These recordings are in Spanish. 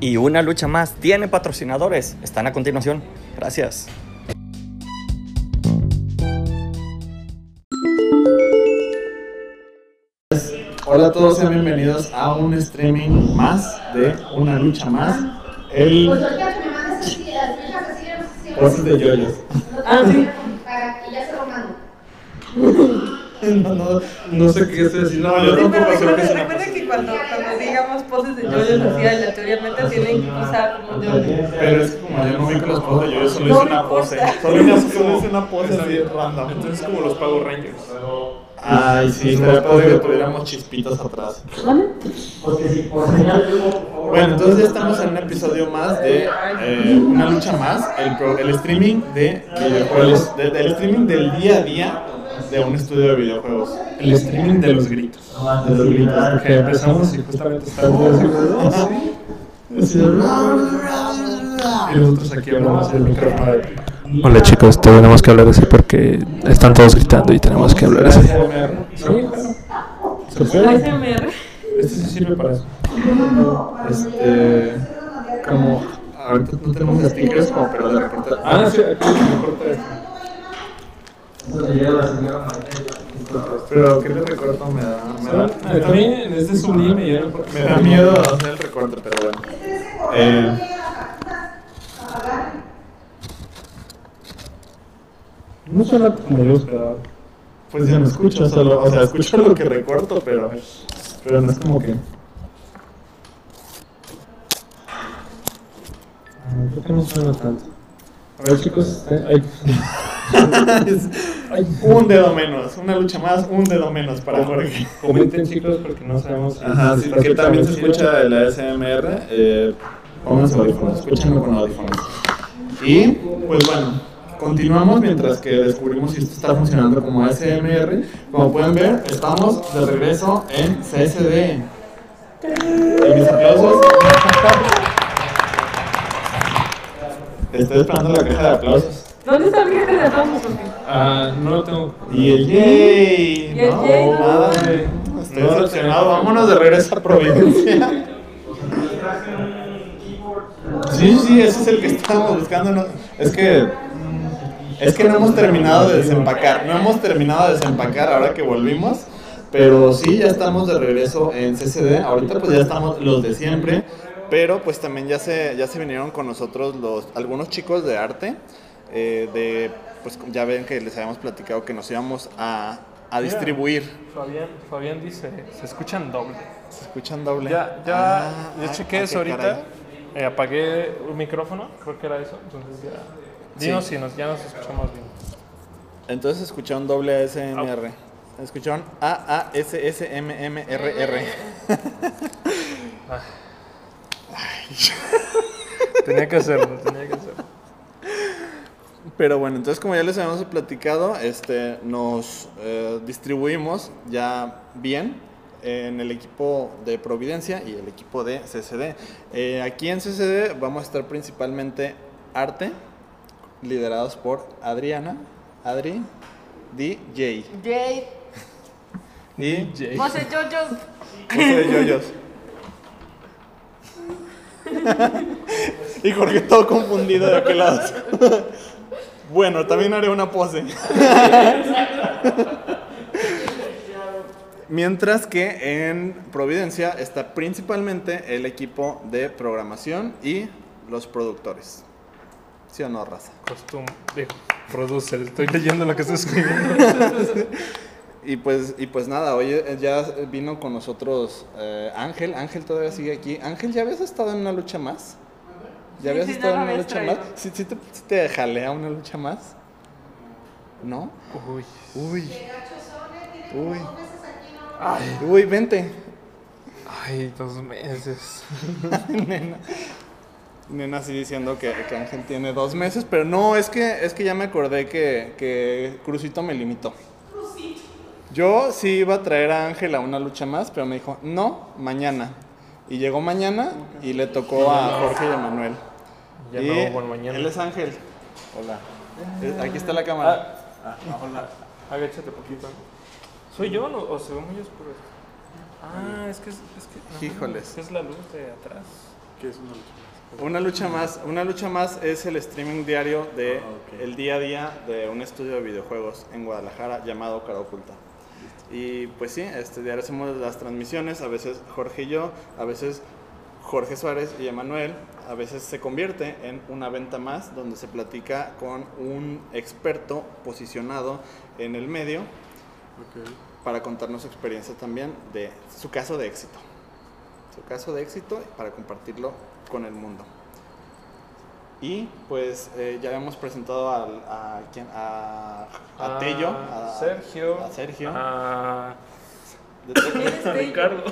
Y una lucha más tiene patrocinadores. Están a continuación. Gracias. Hola a todos, sean bienvenidos a un streaming más de una lucha más. El Pues ahorita que me mandes así, las fechas así, no sé si- Voces de yoyos. Ah, sí. Para que ya se lo mando. No, no, no sé qué es decir. No, yo tampoco recuerden, es una recuerden que cuando, poses de yoyos así aleatoriamente tienen que usar como yo. Pero es que como yo no vi con los poses de yoyos, solo hice una pose. Solo hice, solo hice una pose así random. Entonces como los Power Rangers. Ay, sí, estaría padre que tuviéramos chispitas atrás. Bueno, entonces ya estamos en un episodio más de eh, una lucha más, el, pro- el streaming de videojuegos, de- del streaming del día a día de un estudio de videojuegos. El streaming de los gritos. De los gritos. Porque empezamos y justamente estábamos. Y nosotros aquí hablamos del micrófono de Hola chicos, tenemos que hablar así porque están todos gritando y tenemos que hablar así. Este sí sirve para eso. Este, como ahorita no tenemos stickers como pero de repente. Ah, sí, aquí me corta esto. Pero ¿qué le recorto? Me da, me da, Ah, También es de sublime no me da miedo hacer el recorte, pero bueno. Eh, No suena como yo esperaba. pues ya no escucho, solo, o sea, escucho lo que recorto, pero, pero no es como que. Creo que no suena tanto. A ver chicos, eh, hay... un dedo menos, una lucha más, un dedo menos para Jorge. comenten chicos porque no sabemos si Ajá, si sí, que también se escucha el ASMR. Eh, pónganse audífonos, escúchenlo con audífonos. Y pues bueno, continuamos mientras que descubrimos si esto está funcionando como ASMR. Como pueden ver, estamos de regreso en CSD. Y mis aplausos. Estoy esperando la caja de aplausos. ¿Dónde está el jefe de aplausos? Ah, no lo tengo. Y el yay. Y el no, yay, no. nada. Estoy decepcionado. Vámonos de regreso a Providencia. Sí, sí, ese es el que estábamos buscando. no- Es que. Es que no hemos terminado de desempacar. No hemos terminado de desempacar ahora que volvimos. Pero sí, ya estamos de regreso en CCD. Ahorita pues ya estamos los de siempre. Pero pues también ya se, ya se vinieron con nosotros los, algunos chicos de arte. eh, de, pues ya ven que les habíamos platicado que nos íbamos a, a distribuir. Fabián, Fabián dice, se escuchan doble. ¿Se escuchan doble? Ya, ya, Ah, ya ah, chequé ah, eso ahorita. Eh, apagué un micrófono, creo que era eso. Entonces ya. Dinos si nos, ya nos escuchamos bien. Entonces escucharon doble ASMR. Escucharon A-A-S-S-M-M-R-R. Tenía que hacerlo, tenía que hacerlo. Pero bueno, entonces como ya les habíamos platicado, este, nos eh, distribuimos ya bien en el equipo de Providencia y el equipo de CCD. Eh, aquí en CCD vamos a estar principalmente arte, liderados por Adriana, Adri, DJ y José Yoyos. José de Yoyos. y Jorge todo confundido de aquel lado. bueno, también haré una pose. Mientras que en Providencia está principalmente el equipo de programación y los productores. ¿Sí o no, raza? Costumbre. Digo, producer, estoy leyendo lo que estás escribiendo. Y pues, y pues nada, hoy eh, ya vino con nosotros eh, Ángel. Ángel todavía sigue aquí. Ángel, ¿ya habías estado en una lucha más? ¿Ya habías sí, estado en una lucha más? ¿Sí, sí te, sí te jalea una lucha más? ¿No? Uy. Uy. Uy. Uy, vente. Ay, dos meses. Nena. Nena así diciendo que, que Ángel tiene dos meses, pero no, es que, es que ya me acordé que, que Crucito me limitó. Yo sí iba a traer a Ángel a una lucha más, pero me dijo, no, mañana. Y llegó mañana y le tocó a Jorge y a Manuel. Ya y no en mañana. Él es Ángel. Hola. Eh, Aquí está la cámara. Ah, hola. Agáchate poquito. ¿Soy yo no? o se ve muy oscuro esto? Ah, es que es, es que. no, Híjoles. Es la luz de atrás. ¿Qué es una lucha más? Una lucha más, una lucha más es el streaming diario de Ah, ok. el día a día de un estudio de videojuegos en Guadalajara llamado Cara Oculta. Y pues sí, este diario hacemos las transmisiones, a veces Jorge y yo, a veces Jorge Suárez y Emanuel, a veces se convierte en una venta más donde se platica con un experto posicionado en el medio para contarnos su experiencia también de su caso de éxito. Su caso de éxito para compartirlo con el mundo. Y pues eh, ya habíamos presentado al- a, ¿quién? a, a A Tello, a Sergio. a Sergio. Ah. Ricardo.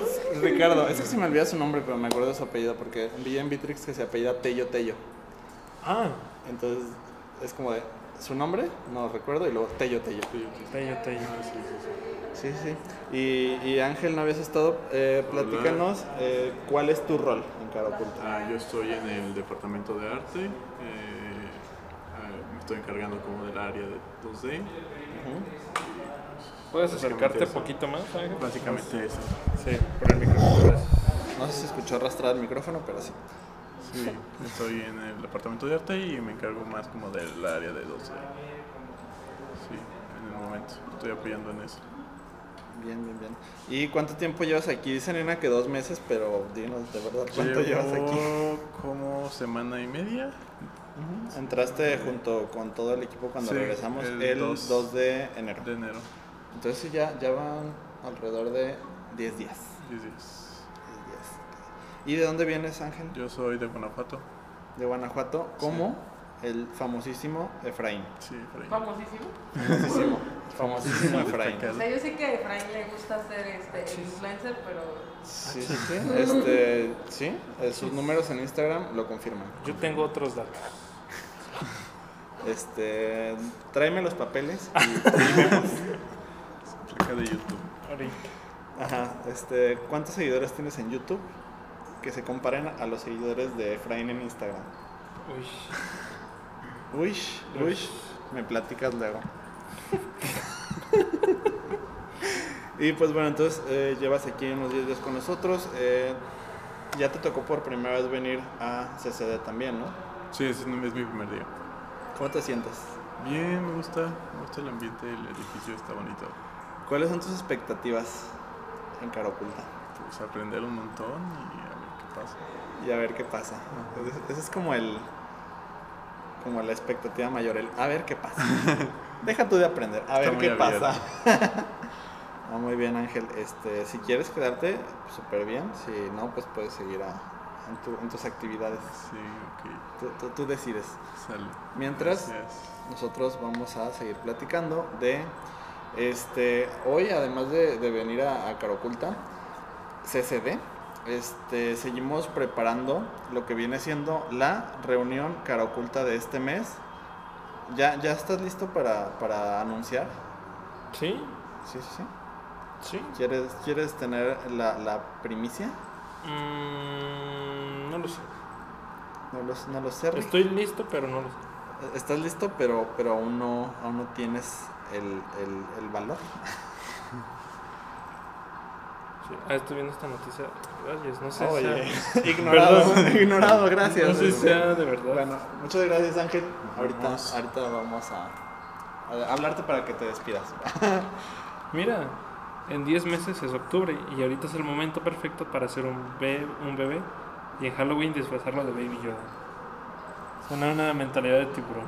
Ricardo, es que se me olvida su nombre, pero me acuerdo de su apellido porque vi en Bitrix que se apellida Tello Tello. Ah, Entonces es como de su nombre, no lo recuerdo, y luego Tello Tello. Tello, Tello. Sí, sí. Y, y Ángel, ¿no habías estado? Eh, platícanos eh, cuál es tu rol en Cara Oculta. Ah, yo estoy en el departamento de arte. eh, ah, me estoy encargando como del área de 2D. ¿Puedes acercarte un poquito más? Ángel? Básicamente eso. Sí, por el micrófono. No sé si escuchó arrastrar el micrófono, pero sí. Sí, estoy en el departamento de arte y me encargo más como del área de 2D. Sí, en el momento. Estoy apoyando en eso. Bien, bien, bien. ¿Y cuánto tiempo llevas aquí? Dice Nena que dos meses, pero dinos de verdad, ¿cuánto llevas aquí? Llevo como semana y media. Entraste junto con todo el equipo cuando Sí, regresamos el el, dos 2 de enero. de enero. Entonces sí, ya, ya van alrededor de 10 días. 10 días. 10 días. ¿Y de dónde vienes, Ángel? Yo soy de Guanajuato. De Guanajuato, como el famosísimo Efraín. Sí, ahí. Famosísimo. Famosísimo, famosísimo Efraín. O sea, yo sé que a Efraín le gusta ser este, influencer, pero Sí, sí, sí. Este, sí, eh, sus números en Instagram lo confirman. Yo tengo otros datos. Este, tráeme los papeles. Cerca de YouTube. Ahorita. Ajá, este, ¿cuántos seguidores tienes en YouTube? Que se comparen a los seguidores de Efraín en Instagram. Uy. Uy, uy, me platicas luego. y pues bueno, entonces eh, llevas aquí unos 10 días con nosotros. eh, ya te tocó por primera vez venir a CCD también, ¿no? Sí, ese es mi primer día. ¿Cómo te sientes? Bien, me gusta. Me gusta el ambiente, el edificio está bonito. ¿Cuáles son tus expectativas en Cara Oculta? Pues aprender un montón y a ver qué pasa. Y a ver qué pasa. Ese es como el. Como la expectativa mayor, el a ver qué pasa. Deja tú de aprender, a ver qué abierto. pasa. Ah, muy bien, Ángel. Este, si quieres quedarte, súper bien. Si no, pues puedes seguir a- en, tu- en tus actividades. Sí, ok. Tú, tú- tú decides. Sale. Mientras, Gracias. nosotros vamos a seguir platicando de. Este, hoy, además de, de venir a, a Cara Oculta, CCD, este, seguimos preparando lo que viene siendo la reunión Cara Oculta de este mes. ¿Ya, ya estás listo para, para anunciar? ¿Sí? Sí, sí, sí. ¿Sí? ¿Quieres, ¿quieres tener la, la primicia? Mm, no lo sé. No lo, no lo sé. Rick. Estoy listo, pero no lo sé. Estás listo, pero, pero aún, no, aún no tienes el, el, el valor. Sí. Ah, estoy viendo esta noticia. Rayos, no sé. Oye, sea- ignorado, ignorado, gracias. No sé si sea de verdad. Bueno, muchas gracias Ángel. Ahorita, Vamos. ahorita vamos a, a hablarte para que te despidas. Mira, en 10 meses es octubre y ahorita es el momento perfecto para hacer un, be- un bebé y en Halloween disfrazarlo de Baby Yoda. Suena una mentalidad de tiburón.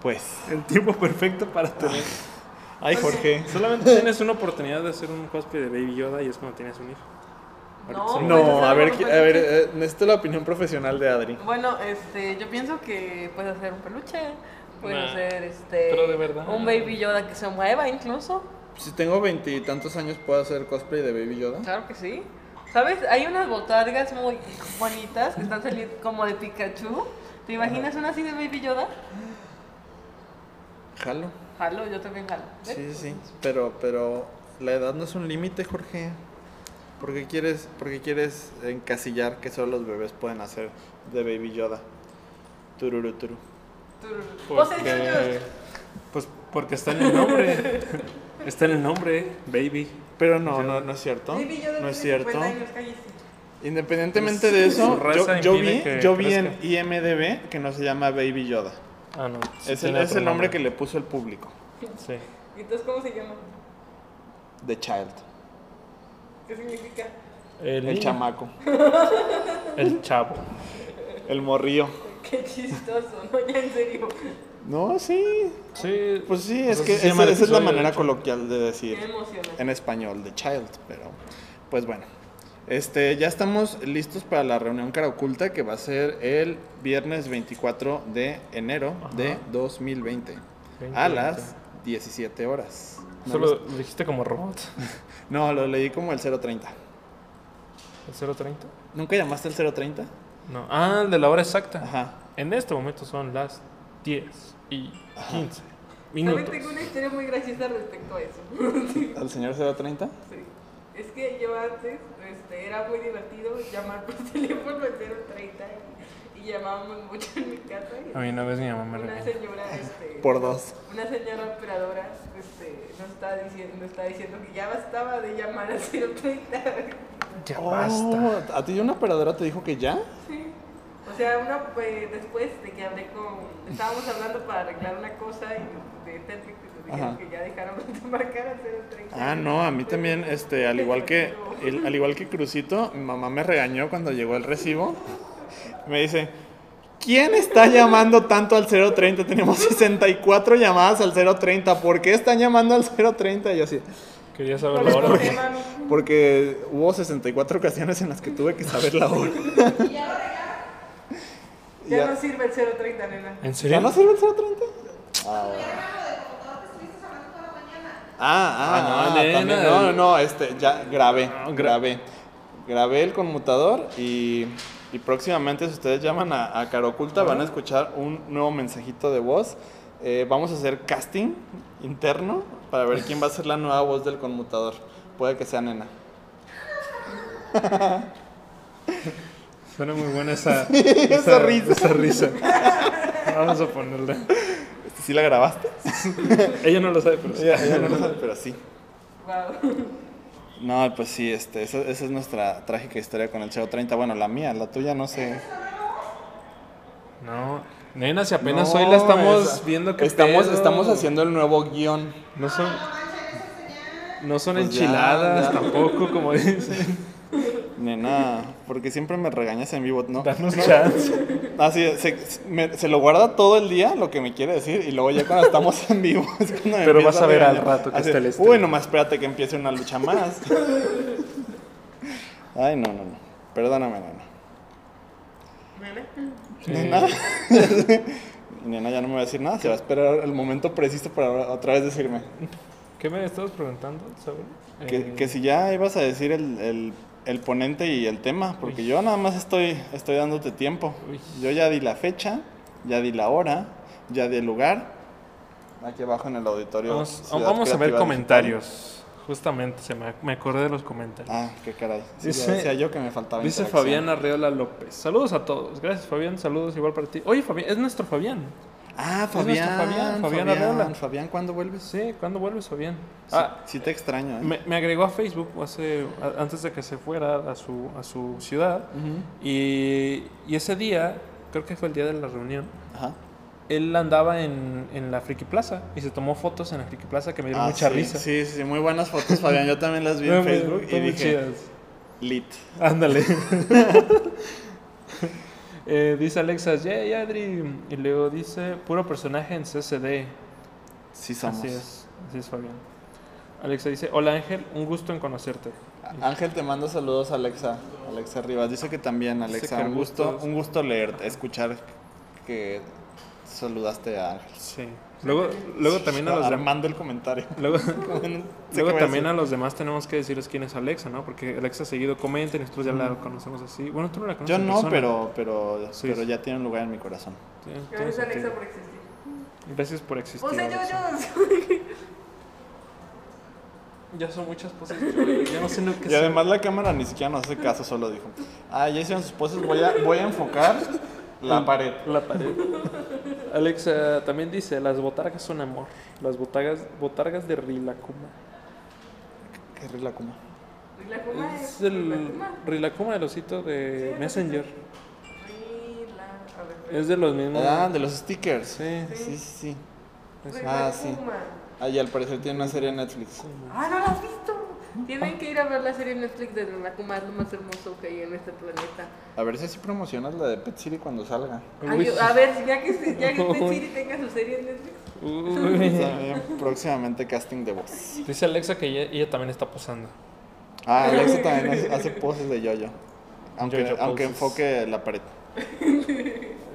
Pues. El tiempo perfecto para tener. Ay, Jorge. Solamente tienes una oportunidad de hacer un cosplay de Baby Yoda y es cuando tienes un hijo. No, a ver, a más ver, eh, necesito la opinión profesional de Adri. Bueno, este, yo pienso que puedes hacer un peluche, puedes Nah, hacer este, un baby Yoda que se mueva incluso. Si tengo veintitantos años, ¿puedo hacer cosplay de Baby Yoda? Claro que sí. ¿Sabes? Hay unas botargas muy bonitas que están saliendo como de Pikachu. ¿Te imaginas una así de baby Yoda? Jalo. Jalo, yo también jalo. ¿Ves? Sí, sí, sí. Pero, pero la edad no es un límite, Jorge. ¿Por qué quieres, por qué quieres encasillar que solo los bebés pueden hacer de Baby Yoda? Tururu, turu. Tururú. Pose Porque, pues porque está en el nombre. está en el nombre, Baby. Pero no, no, no es cierto. Baby Yoda No es tiene 50 cierto. años. Independientemente de eso, yo, vi, yo vi en. IMDB que no se llama Baby Yoda. Ah, no. sí Es el, es el nombre que le puso el público. Sí. Entonces, ¿cómo se llama? The Child. ¿Qué significa? El, El chamaco. El chavo. El morrío. Qué chistoso, ¿no? Ya en serio. No, sí. Sí. Pues sí, es Pues que así se esa, esa es la manera coloquial de decir Qué emocionante. en español, The Child. Pero, pues bueno. Este, ya estamos listos para la reunión cara oculta que va a ser el viernes 24 de enero de 2020 a las 17 horas. ¿No, Solo lo- lo dijiste como robot. no, lo leí como el 030. ¿El 030? ¿Nunca llamaste el 030? No. Ah, el de la hora exacta. Ajá. En este momento son las 10 y 15 ¿Saben? minutos. Tengo una historia muy graciosa respecto a eso. ¿Al señor 030? Sí. Es que yo antes este, era muy divertido llamar por teléfono al 030 y, y llamábamos mucho en mi casa. Y A mí una vez mi mamá me una regañó. señora, este, Por dos. Una señora operadora este, nos, está diciendo, nos está diciendo que ya bastaba de llamar al 030. Ya Oh, basta. ¿A ti una operadora te dijo que ya? Sí. O sea, una, pues, después de que hablé con. Estábamos hablando para arreglar una cosa y de nos dijeron Ajá. que ya dejáramos de marcar al 030. Ah, no, a mí también, este, al igual que, el- al igual que Crucito, mi mamá me regañó cuando llegó el recibo. Me dice, ¿quién está llamando tanto al 030? Tenemos 64 llamadas al 030. ¿Por qué están llamando al 030? Y yo así, Quería saber la hora. problema, porque hubo 64 ocasiones en las que tuve que saber la hora. Ya, Ya- no sirve el 030, nena. ¿En ¿Ya serio? no sirve el 030? Ah, bueno. Ah, ah, Ah, ah, nena, también. No, no, no, este, ya grabé, Ah, gra- grabé. Grabé el conmutador y, y próximamente si ustedes llaman a, a Cara Oculta van a escuchar un nuevo mensajito de voz. Eh, vamos a hacer casting interno para ver quién va a ser la nueva voz del conmutador. Puede que sea nena. Suena muy buena esa, Esa risa. Esa risa. Vamos a ponerla. Este, ¿Sí la grabaste? Ella no lo sabe, pero sí. Ella- ella no lo sabe, pero sí. Wow. No, pues sí, este, esa, esa es nuestra trágica historia con el 030. Bueno, la mía, la tuya no sé. No, nena, si apenas No, hoy la estamos esa- viendo que estamos, estamos haciendo el nuevo guion. No son, no son Pues ya, enchiladas ya. tampoco, como dicen. Nena, porque siempre me regañas en vivo, ¿no? Danos chance. Ah, sí, se, me- se lo guarda todo el día lo que me quiere decir y luego ya cuando estamos en vivo es cuando me Pero vas a ver al rato que Así, está el estreno. Uy, nomás espérate que empiece una lucha más. Ay, no, no, no. Perdóname, nena. Nena. Nena ya no me va a decir nada, se va a esperar el momento preciso para otra vez decirme. ¿Qué me estabas preguntando, Saúl? Que, Eh, que si ya ibas a decir el, el- el ponente y el tema, porque yo nada más estoy, estoy dándote tiempo. Uy. Yo ya di la fecha, ya di la hora, ya di el lugar. Aquí abajo en el auditorio. Vamos, vamos a ver comentarios. Justamente, se me, me acordé de los comentarios. Ah, qué caray. Sí, Dice- decía yo que me faltaba Dice. Fabián Arreola López. Saludos a todos. Gracias, Fabián. Saludos igual para ti. Oye, Fabián, es nuestro Fabián. Ah, Fabián. Fabián, Fabián Fabián. Fabián, ¿cuándo vuelves? Sí, ¿cuándo vuelves, Fabián? Sí, Ah, sí te extraño, ¿eh? me, me agregó a Facebook hace, a- antes de que se fuera a su, a su ciudad. Ujú. Y, y ese día, creo que fue el día de la reunión, Ajá. él andaba en, en la Friki Plaza y se tomó fotos en la Friki Plaza que me dieron Ah, mucha sí, risa. Sí, sí, muy buenas fotos, Fabián. Yo también las vi en Facebook y dije, chidas. lit. Ándale. Eh, dice Alexa, yay Adri. Y luego dice, puro personaje en CCD. Sí somos. Así es, así es Fabián. Alexa dice, hola Ángel, un gusto en conocerte. Ángel te manda saludos Alexa, Alexa Rivas. Dice que también Alexa, que un gusto, gustos. un gusto leerte, escuchar que saludaste a Ángel. Sí. Luego, luego también a los demás. Armando el comentario. Luego, luego a también a decir. los demás tenemos que decirles quién es Alexa, ¿no? Porque Alexa seguido comenta y nosotros ya la conocemos así. Bueno, tú no la conoces. Yo no, persona. pero, pero, Sí, pero sí. ya tiene un lugar en mi corazón. Sí, Gracias, Alexa, sentido. por existir. Gracias por existir. O sea, yo, yo. Ya son muchas poses. Ya no sé lo que Y además la cámara ni siquiera nos hace caso, solo dijo, ah, ya hicieron sus poses, voy a, voy a enfocar la pared. La pared. Alexa también dice, las botargas son amor. Las botargas, botargas de Rilacuma. Qué rila como. Rilakuma Es es. del Rilakuma. Rilakuma del osito de Messenger. Rila- a ver, Es de los mismos. Ah, de los stickers. Sí. Sí, sí, sí. Ah, sí. Ah, y al parecer tiene una serie en Netflix. Ah, no la has visto. Tienen que ir a ver la serie en Netflix de Rilakuma, es lo más hermoso que hay en este planeta. A ver si así promocionas la de Pet City cuando salga. Ay, Uy, yo- a ver, ya que, se- ya que Pet City tenga su serie en Netflix. Uy. También próximamente casting de voz. Dice Alexa que ella, ella también está posando. Ah, Alexa también hace- hace poses de yo-yo. Aunque, Yo-yo aunque enfoque la pared.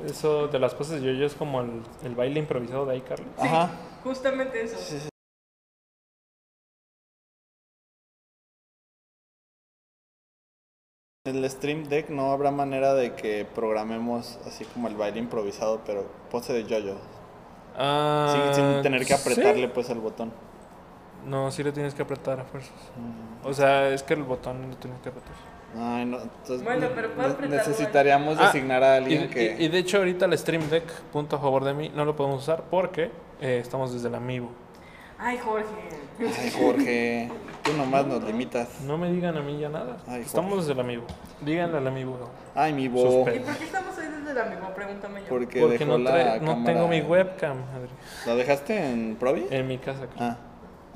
Eso de las poses de yo es como el, el baile improvisado de iCarly. Ajá. Justamente eso. Sí, sí. El Stream Deck no habrá manera de que programemos así como el baile improvisado, pero pose de yo-yo. Ah, Sin, sin tener que ¿sí? apretarle pues el botón. No, sí le tienes que apretar a fuerzas. O sea, es que el botón lo tienes que apretar. Ay, no. Entonces, Bueno, pero puede ne- apretarlo, necesitaríamos Ah, designar a Y, alguien que. y- y de hecho ahorita el Stream Deck, punto a favor de mí, no lo podemos usar porque eh, estamos desde el amigo. Ay, Jorge. Ay, Jorge, tú nomás nos limitas. No me digan a mí ya nada. Ay, estamos desde el amigo. Díganle al amigo. Ay, mi. Suspe- ¿Y por qué estamos ahí desde el amigo? Pregúntame yo. Porque, Porque dejó no, la trae- no tengo mi webcam, Adri. ¿La dejaste en Provi? En mi casa. creo. Ah.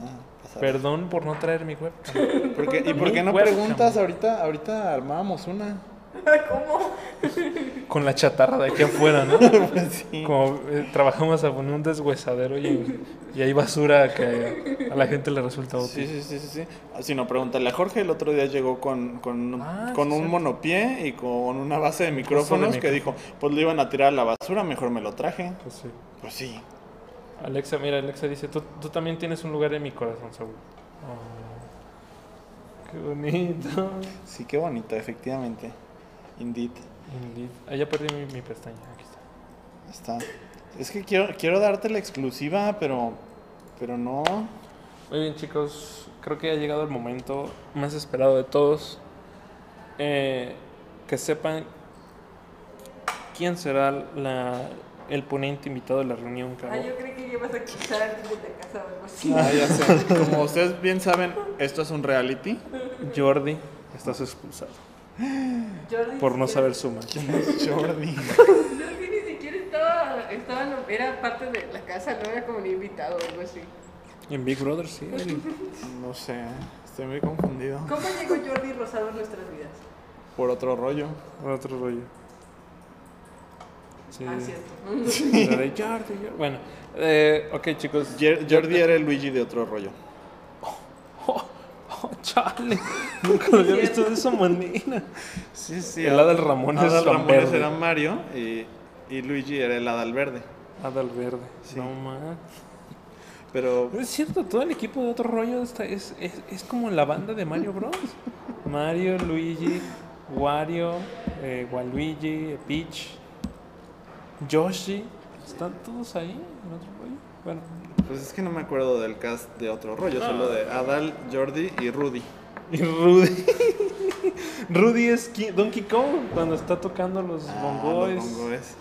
ah. Perdón por no traer mi webcam. ¿Por qué- ¿Y por qué no webcam. preguntas? Ahorita, ahorita armábamos una. ¿Cómo? Con la chatarra de aquí afuera, ¿no? Pues sí. Como eh, trabajamos a poner un deshuesadero y, y hay basura que a la gente le resulta Sí, útil. sí, sí, sí, sí. Ah, Si no, pregúntale a Jorge. El otro día llegó con, con, Ah, con sí, un sí. monopié y con una base de micrófonos que dijo, pues lo iban a tirar a la basura, mejor me lo traje. Pues sí. Pues sí. Alexa, mira, Alexa dice, tú, tú también tienes un lugar en mi corazón, Saúl. Oh, qué bonito. Sí, qué bonito, efectivamente. Indeed. Indeed. Ah, ya perdí mi, mi pestaña. Aquí está. Está. Es que quiero, quiero darte la exclusiva, pero, pero no. Muy bien, chicos. Creo que ha llegado el momento más esperado de todos. Eh, que sepan quién será la, el ponente invitado de la reunión, Ah, cabrón. yo creí que ibas a quitar a alguien de casa o algo así. Ah, ya sé. Como ustedes bien saben, esto es un reality. Jordi, estás expulsado Jordi por no saber sumar. Jordi. Jordi ni siquiera estaba, estaba, no- era parte de la casa, no era como un invitado o algo así. En Big Brother, sí. No sé, estoy muy confundido. ¿Cómo llegó Jordi Rosado a nuestras vidas? Por otro rollo. Otro rollo. Sí. Ah, cierto. De Jordi, Jordi. Bueno, eh, ok, chicos. Jordi era el Luigi de otro rollo. Oh, chale. Nunca lo había visto de esa manera. Sí, sí. El Adal Ramones Adal Ramones Verde. era Mario y, y Luigi era el Adal Verde. Adal Verde. Sí. No man. Pero Pero es cierto, todo el equipo de otro rollo está, es, es, es como la banda de Mario Bros. Mario, Luigi, Wario, eh, Waluigi, Peach, Yoshi. Están todos ahí en otro rollo. Bueno, pues es que no me acuerdo del cast de otro rollo, solo de Adal, Jordi y Rudy. y Rudy. Rudy es Ki- Donkey Kong cuando está tocando los Ah, bongoes. los bongoes.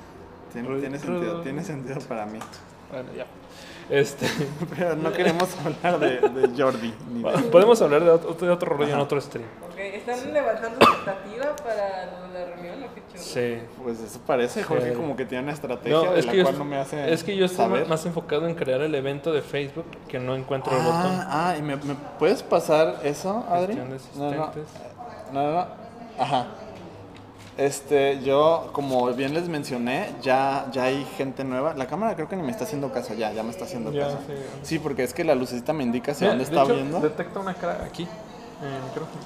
Tiene, Rudy- tiene sentido, Rudy. tiene sentido para mí. Bueno, ya. Este, Pero no queremos hablar de, de Jordi. Ni de... podemos hablar de otro, de otro rollo en otro stream. Ok, ¿están levantando expectativa para lo de la reunión o qué chulo? Sí. Pues eso parece, Jorge, Sí. como que tiene una estrategia No, de es la que, yo, cual est- no me hace es que yo estoy saber. más enfocado en crear el evento de Facebook que no encuentro el botón. Ah, ah, ¿y me, me puedes pasar eso, Adri? De No, no, no, no. Ajá. Este, yo, como bien les mencioné, ya, ya hay gente nueva. La cámara creo que ni me está haciendo caso, ya, ya me está haciendo Ya, caso. sí. Sí, porque es que la lucecita me indica hacia Mira, dónde de está hecho, viendo. Detecta una cara aquí, en el micrófono.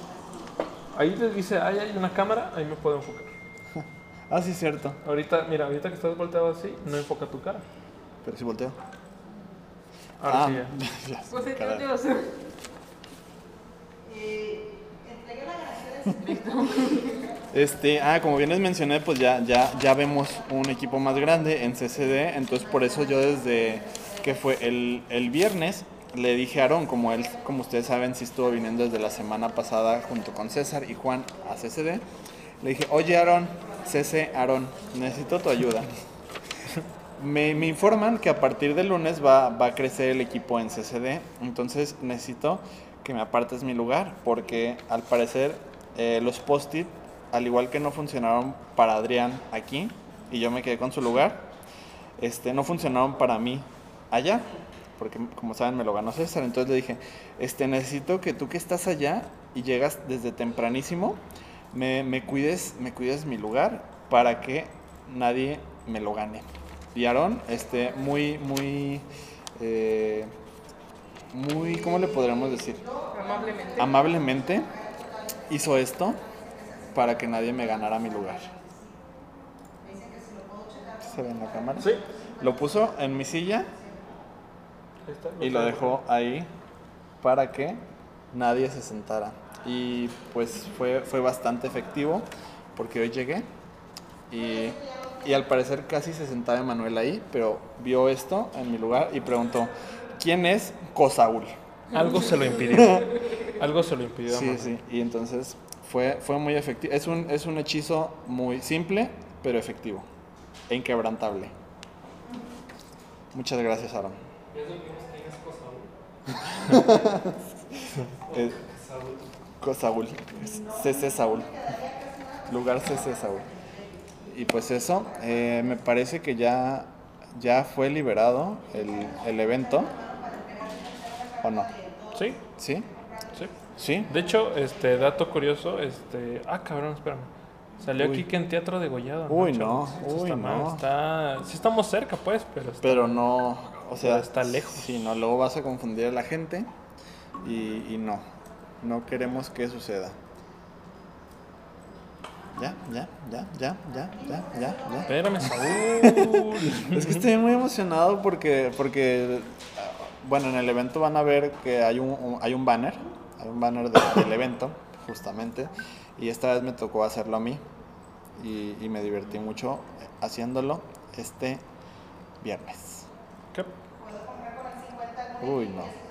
Ahí le dice, ahí hay una cámara, ahí me puedo enfocar. Ah, sí, cierto. Ahorita, mira, ahorita que estás volteado así, no enfoca tu cara. Pero si volteo. Ahora ah, sí ya. ya sé, Pues caray. entonces, Este, ah, como bien les mencioné, pues ya, ya, ya vemos un equipo más grande en CCD, entonces por eso yo desde que fue el, el viernes le dije a Aaron, como él, como ustedes saben, sí estuvo viniendo desde la semana pasada junto con César y Juan a CCD, le dije, oye Aaron, CC, Aaron, necesito tu ayuda. Me, me informan que a partir del lunes va, va a crecer el equipo en CCD, entonces necesito que me apartes mi lugar, porque al parecer eh, los post-it, al igual que no funcionaron para Adrián aquí, y yo me quedé con su lugar, este, no funcionaron para mí allá, porque como saben me lo ganó César, entonces le dije, este, necesito que tú que estás allá y llegas desde tempranísimo, me, me cuides, me cuides mi lugar para que nadie me lo gane. Y Aarón, este, muy, muy, eh, muy, ¿cómo le podríamos decir? Amablemente. Amablemente hizo esto para que nadie me ganara mi lugar. ¿Se ve en la cámara? Sí. Lo puso en mi silla y lo dejó ahí para que nadie se sentara. Y pues fue, fue bastante efectivo porque hoy llegué y, y al parecer casi se sentaba Emanuel ahí, pero vio esto en mi lugar y preguntó, ¿quién es Cosaúl? Algo se lo impidió. Algo se lo impidió. Sí, sí, y entonces fue, fue muy efectivo. Es un, es un hechizo muy simple, pero efectivo e inquebrantable. Muchas gracias, Aaron. Eh, Cosaúl, CC Saúl, lugar CC Saúl. Y pues eso, eh, me parece que ya, ya fue liberado el, el evento, ¿o no? Sí, ¿Sí? sí. ¿Sí? De hecho, este dato curioso, este, ah, cabrón, espérame. Salió aquí que en Teatro de Gollado. Uy, no, uy, está mal, no. Está, sí estamos cerca, pues, pero está- Pero no, o sea, Pero está lejos. Sí, no, luego vas a confundir a la gente y, y no, no queremos que suceda. Ya, ya, ya, ya, ya, ya, ya, ya. Espérame, Saúl. Es que estoy muy emocionado porque, porque, bueno, en el evento van a ver que hay un, un- hay un banner, hay un banner de- del evento, justamente, y esta vez me tocó hacerlo a mí y, y me divertí mucho haciéndolo este viernes. ¿Qué? Uy, no.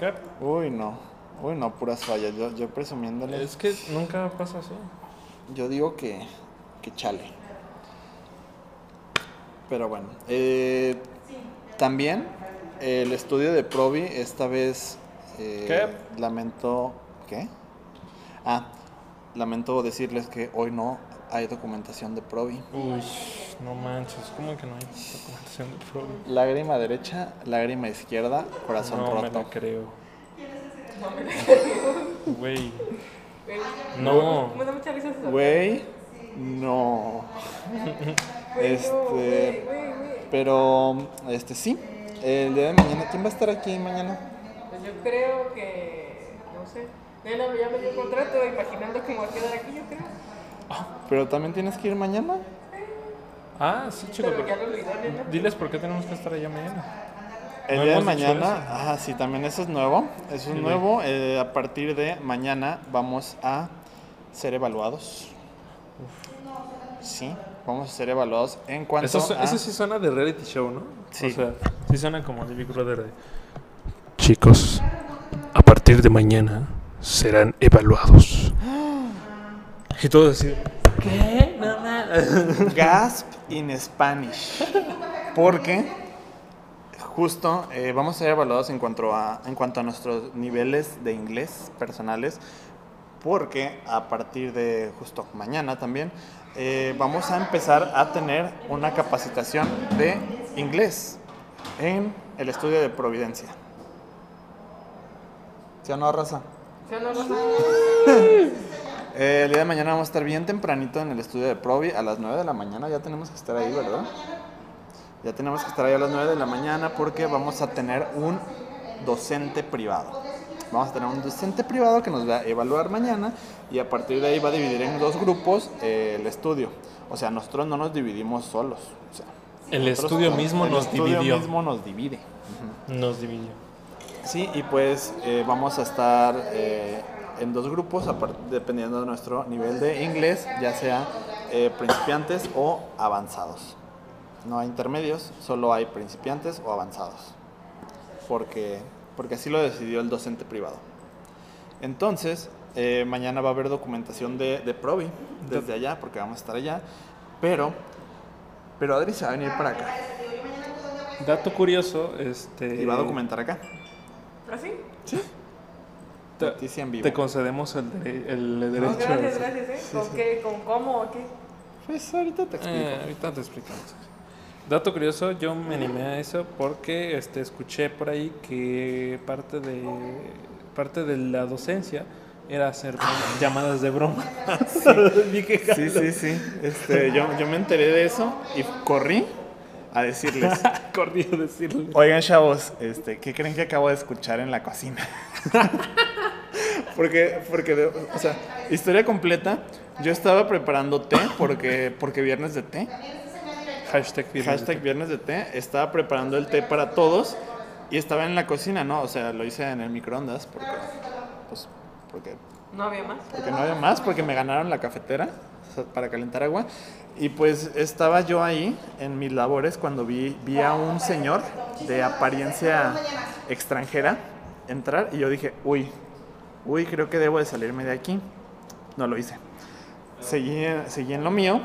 ¿Qué? Uy, no. Uy, no, puras fallas. Yo, yo presumiéndole. Es que nunca pasa así. Yo digo que, que chale. Pero bueno. eh, también el estudio de Provi esta vez eh, ¿Qué? lamento... ¿Qué? Ah, lamento decirles que hoy no hay documentación de Provi. Uy, no manches, ¿cómo que no hay documentación de Provi? Lágrima derecha, lágrima izquierda, corazón No roto. creo. No. Me eso. Güey, no. Güey, este, no, güey. Pero, este sí, el día de mañana, ¿quién va a estar aquí mañana? Pues yo creo que. No sé. Nena ya me dio contrato imaginando que me voy a quedar aquí, yo creo. Pero también tienes que ir mañana. Ah, sí, chicos. Pero. Diles por qué tenemos que estar allá mañana. El No día de mañana, ah, sí, también eso es nuevo. Eso es Sí, nuevo. eh, a partir de mañana vamos a ser evaluados. Sí, vamos a ser evaluados en cuanto Eso, su- a... eso sí suena de reality show, ¿no? Sí. O sea, sí suena como de Big Brother. Chicos, a partir de mañana serán evaluados. Y todo así. ¿Qué? No, no. Gasp in Spanish. Porque justo eh, vamos a ser evaluados en cuanto, a, en cuanto a nuestros niveles de inglés personales. Porque a partir de justo mañana también eh, vamos a empezar a tener una capacitación de inglés en el estudio de Providencia. ¿Sí o no, raza? ¿Sí o no, Rosa? Eh, el día de mañana vamos a estar bien tempranito en el estudio de Provi a las 9 de la mañana. Ya tenemos que estar ahí, ¿verdad? Ya tenemos que estar ahí a las 9 de la mañana porque vamos a tener un docente privado. Vamos a tener un docente privado que nos va a evaluar mañana y a partir de ahí va a dividir en dos grupos eh, el estudio. O sea, nosotros no nos dividimos solos. O sea, El estudio mismo el nos estudio dividió. mismo nos divide. Nos dividió. Sí, y pues eh, vamos a estar eh, en dos grupos, dependiendo de nuestro nivel de inglés, ya sea eh, principiantes o avanzados. No hay intermedios, solo hay principiantes o avanzados. Porque, porque así lo decidió el docente privado. Entonces, eh, mañana va a haber documentación de, de Provi desde allá, porque vamos a estar allá. Pero, pero Adri se va a venir para acá Dato curioso, este. y va a documentar acá. ¿Así? Te, Noticia en vivo. te concedemos el, el No, derecho. gracias, a- gracias, ¿eh? ¿Con qué? ¿Con cómo o qué? Pues ahorita te explico. Eh, ahorita te explicamos. Dato curioso, yo me animé a eso porque este, escuché por ahí que parte de parte de la docencia era hacer broma- llamadas de broma. Dije, Sí, sí, sí. Este, yo, yo me enteré de eso y corrí a decirles, corrí a decirle. oigan chavos, este, ¿qué creen que acabo de escuchar en la cocina? Porque, porque, de- o sea, historia completa, yo estaba preparando té porque, porque viernes de té, Hashtag, viernes. hashtag viernes de té, estaba preparando el té para todos y estaba en la cocina, ¿no? O sea, lo hice en el microondas porque, pues, porque No había más. porque no había más, porque me ganaron la cafetera o sea, para calentar agua. Y pues estaba yo ahí en mis labores cuando vi, vi a un señor de apariencia extranjera entrar y yo dije, uy, uy, creo que debo de salirme de aquí. No lo hice. Seguí, seguí en lo mío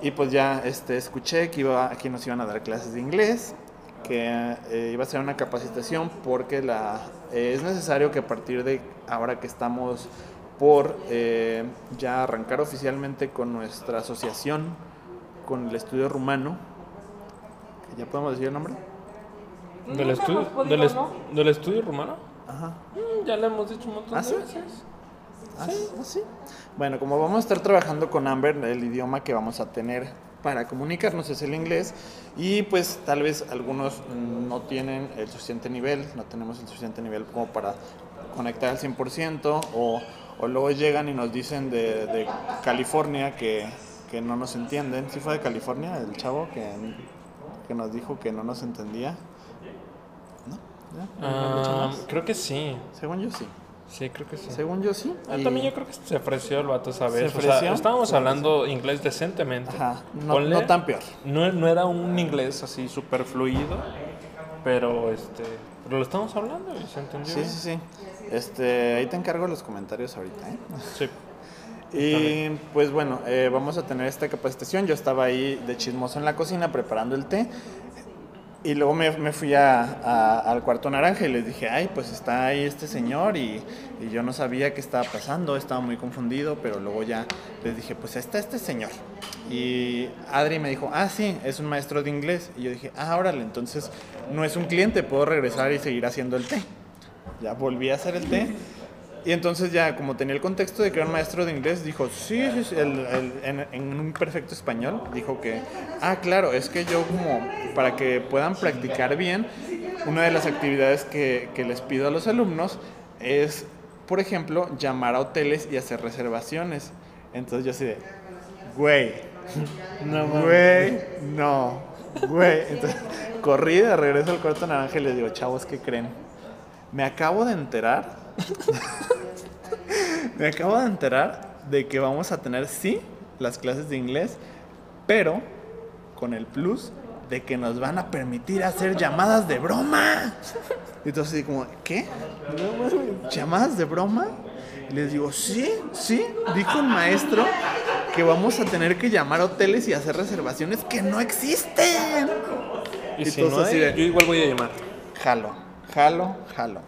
y pues ya este, escuché que, iba, que nos iban a dar clases de inglés, que eh, iba a ser una capacitación porque la, eh, es necesario que a partir de ahora que estamos por eh, ya arrancar oficialmente con nuestra asociación, con el estudio rumano, ya podemos decir el nombre. ¿Del, podido, del, est- ¿no? ¿Del estudio rumano? Ajá. Mm, ya lo hemos dicho un montón ¿Ah, de sí? veces. Ah, ah, sí. Bueno, como vamos a estar trabajando con Amber, el idioma que vamos a tener para comunicarnos es el inglés y pues tal vez algunos no tienen el suficiente nivel, no tenemos el suficiente nivel como para conectar al 100% o, o luego llegan y nos dicen de, de California que, que no nos entienden. ¿Sí fue de California el chavo que, que nos dijo que no nos entendía? Ah, creo que sí. Según yo sí. Sí, creo que sí. Según yo sí. Ah, Y- También yo creo que se ofreció el vato esa vez. ¿Se O sea, estábamos Se hablando inglés decentemente. Ajá, no, Ponle- no tan peor. No, no era un inglés así súper fluido, pero este, pero lo estamos hablando y se entendió. Sí, sí, sí. Este, ahí te encargo los comentarios ahorita, ¿eh? Sí. Y pues bueno, eh, vamos a tener esta capacitación. Yo estaba ahí de chismoso en la cocina preparando el té. Y luego me, me fui a, a- al cuarto naranja y les dije, ay, pues está ahí este señor y, y yo no sabía qué estaba pasando, estaba muy confundido, pero luego ya les dije, pues está este señor. Y Adri me dijo, ah, sí, es un maestro de inglés. Y yo dije, ah, órale, entonces no es un cliente, puedo regresar y seguir haciendo el té. Ya volví a hacer el té. Y entonces ya, como tenía el contexto de que era un maestro de inglés, dijo, sí, sí, sí", el- el- en, en un perfecto español, dijo que, ah, claro, es que yo como, para que puedan practicar bien, una de las actividades que, que les pido a los alumnos es, por ejemplo, llamar a hoteles y hacer reservaciones. Entonces yo así de, güey, No, güey, no, güey. Entonces corrí de regreso al cuarto naranja y les digo, chavos, ¿qué creen? Me acabo de enterar me acabo de enterar de que vamos a tener, sí, las clases de inglés, pero con el plus de que nos van a permitir hacer llamadas de broma. Y entonces así como, ¿qué? ¿Llamadas de broma? Y les digo, sí, sí, dijo el maestro que vamos a tener que llamar a hoteles y hacer reservaciones que no existen. Y Y si no así hay, de- yo igual voy a llamar. Jalo, jalo, jalo.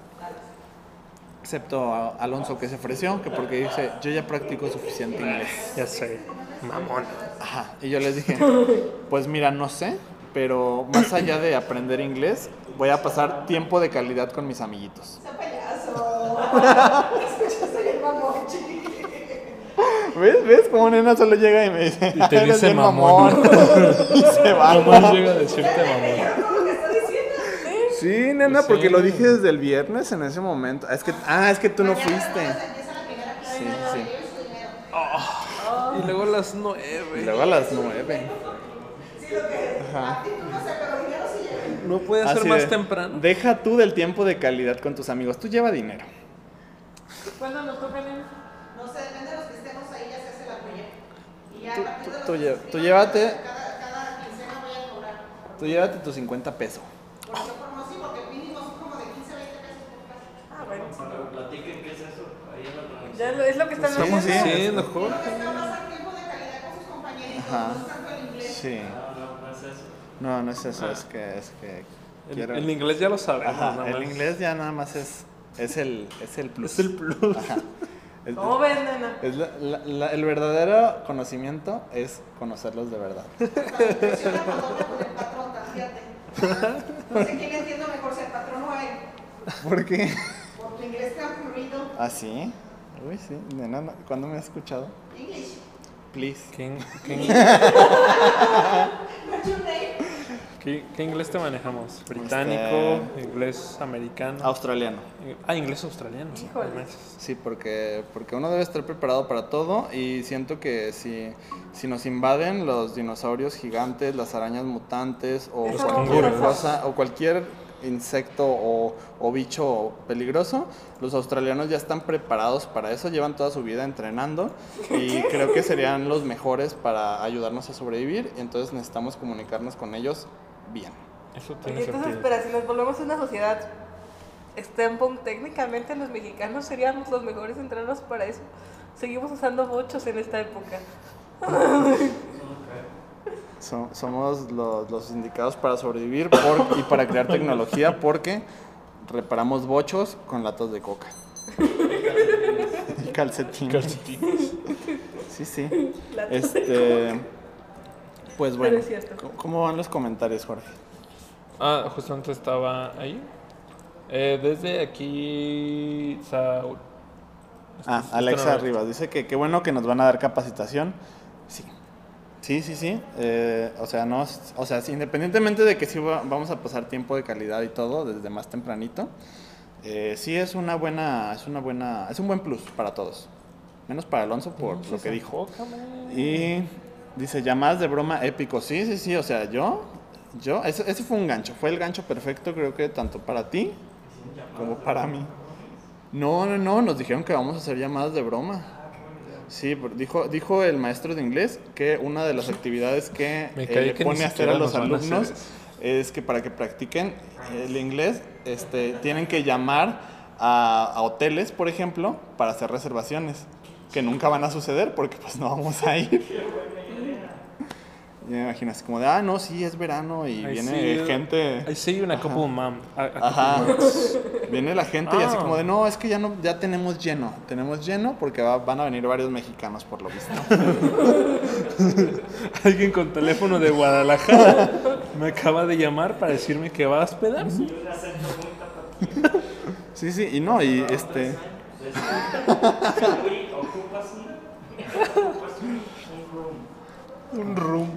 Excepto a Alonso que se ofreció, que porque dice, yo ya practico suficiente inglés. Ya sé. Mamón. Ajá. Y yo les dije, pues mira, no sé, pero más allá de aprender inglés, voy a pasar tiempo de calidad con mis amiguitos. ¿Ves? ¿Ves? Como nena solo llega y me dice, Y te "Eres dice mamón". y se va. Nomás llega a decirte mamón. Sí, nena, Pues porque sí. lo dije desde el viernes en ese momento. Es que, ah, es que tú no fuiste. Sí, sí. Y luego a las Y nueve. luego a las nueve. Ajá. No puede ser Así más de, temprano. Deja tú del tiempo de calidad con tus amigos. Tú lleva dinero. ¿Cuándo nos toca nena? No sé, depende de los que estemos ahí, ya se hace la proyecto. Y ya a partir de los Tú, lle- llévate, Cada, cada quincena voy a cobrar. tú llévate tus 50 pesos. Por no sí, porque el mínimo son como de 15 20 pesos por clase. Ah, bueno. Ya lo- es lo que están Estamos haciendo. bien. Sí, mejor. Ajá. no es tanto el inglés. Sí. No, no es eso, es que, es que El, quiero... el inglés ya lo sabemos. Ajá, nada el más. inglés ya nada más es Es el, es el plus. Es el plus. Ajá. Es- ¿Cómo ven, nena? es la- la- la- el verdadero conocimiento es conocerlos de verdad. El. No sé quién entiendo mejor, si el patrón o él. ¿Por qué? Por tu inglés tan fluido. ¿Ah, sí? Uy, sí. Nena, no- ¿cuándo me has escuchado? English. Please. ¿Qué, qué- inglés te manejamos? ¿Británico? Este- ¿Inglés americano? Australiano. Ah, inglés australiano. Híjole. Sí, porque, porque uno debe estar preparado para todo y siento que si, si nos invaden los dinosaurios gigantes, las arañas mutantes o cualquier cosa o cualquier insecto o, o bicho peligroso, los australianos ya están preparados para eso, llevan toda su vida entrenando y creo que serían los mejores para ayudarnos a sobrevivir y entonces necesitamos comunicarnos con ellos bien. Eso tiene Oye, entonces, sentido. espera, si nos volvemos una sociedad steampunk, técnicamente los mexicanos seríamos los mejores entrenos para eso. Seguimos usando bochos en esta época. So- somos los, los indicados para sobrevivir por- y para crear tecnología porque reparamos bochos con latas de coca. y calcetines. Sí, sí. De Este, pues bueno. ¿cómo- ¿cómo van los comentarios, Jorge? Ah, justamente estaba ahí. Eh, desde aquí, Saúl. Ah, Está- Alexa está- Rivas dice que qué bueno que nos van a dar capacitación. Sí. Sí, sí, sí. Eh, o sea, no, o sea, sí, independientemente de que sí va- vamos a pasar tiempo de calidad y todo desde más tempranito, eh, sí es una buena, es una buena, es un buen plus para todos. Menos para Alonso por lo que dijo. Y dice, llamadas de broma épico. Sí, sí, sí. O sea, yo, yo, ese, ese fue un gancho. Fue el gancho perfecto, creo que tanto para ti como para mí. No, no, no. Nos dijeron que vamos a hacer llamadas de broma. Sí, dijo, dijo el maestro de inglés que una de las actividades que eh, le que pone a hacer a los a alumnos es que para que practiquen el inglés, este, tienen que llamar a, a hoteles, por ejemplo, para hacer reservaciones, que nunca van a suceder porque pues no vamos a ir. Ya me imaginas, como de, ah, no, sí, es verano y I viene see- gente... I see you in a couple mom. A- a couple Ajá. months. Viene la gente y así Ah. como de, no, es que ya no ya tenemos lleno. Tenemos lleno porque va- van a venir varios mexicanos por lo visto. Alguien con teléfono de Guadalajara me acaba de llamar para decirme que va a hospedarse. Sí, sí, y no, y este... Un room.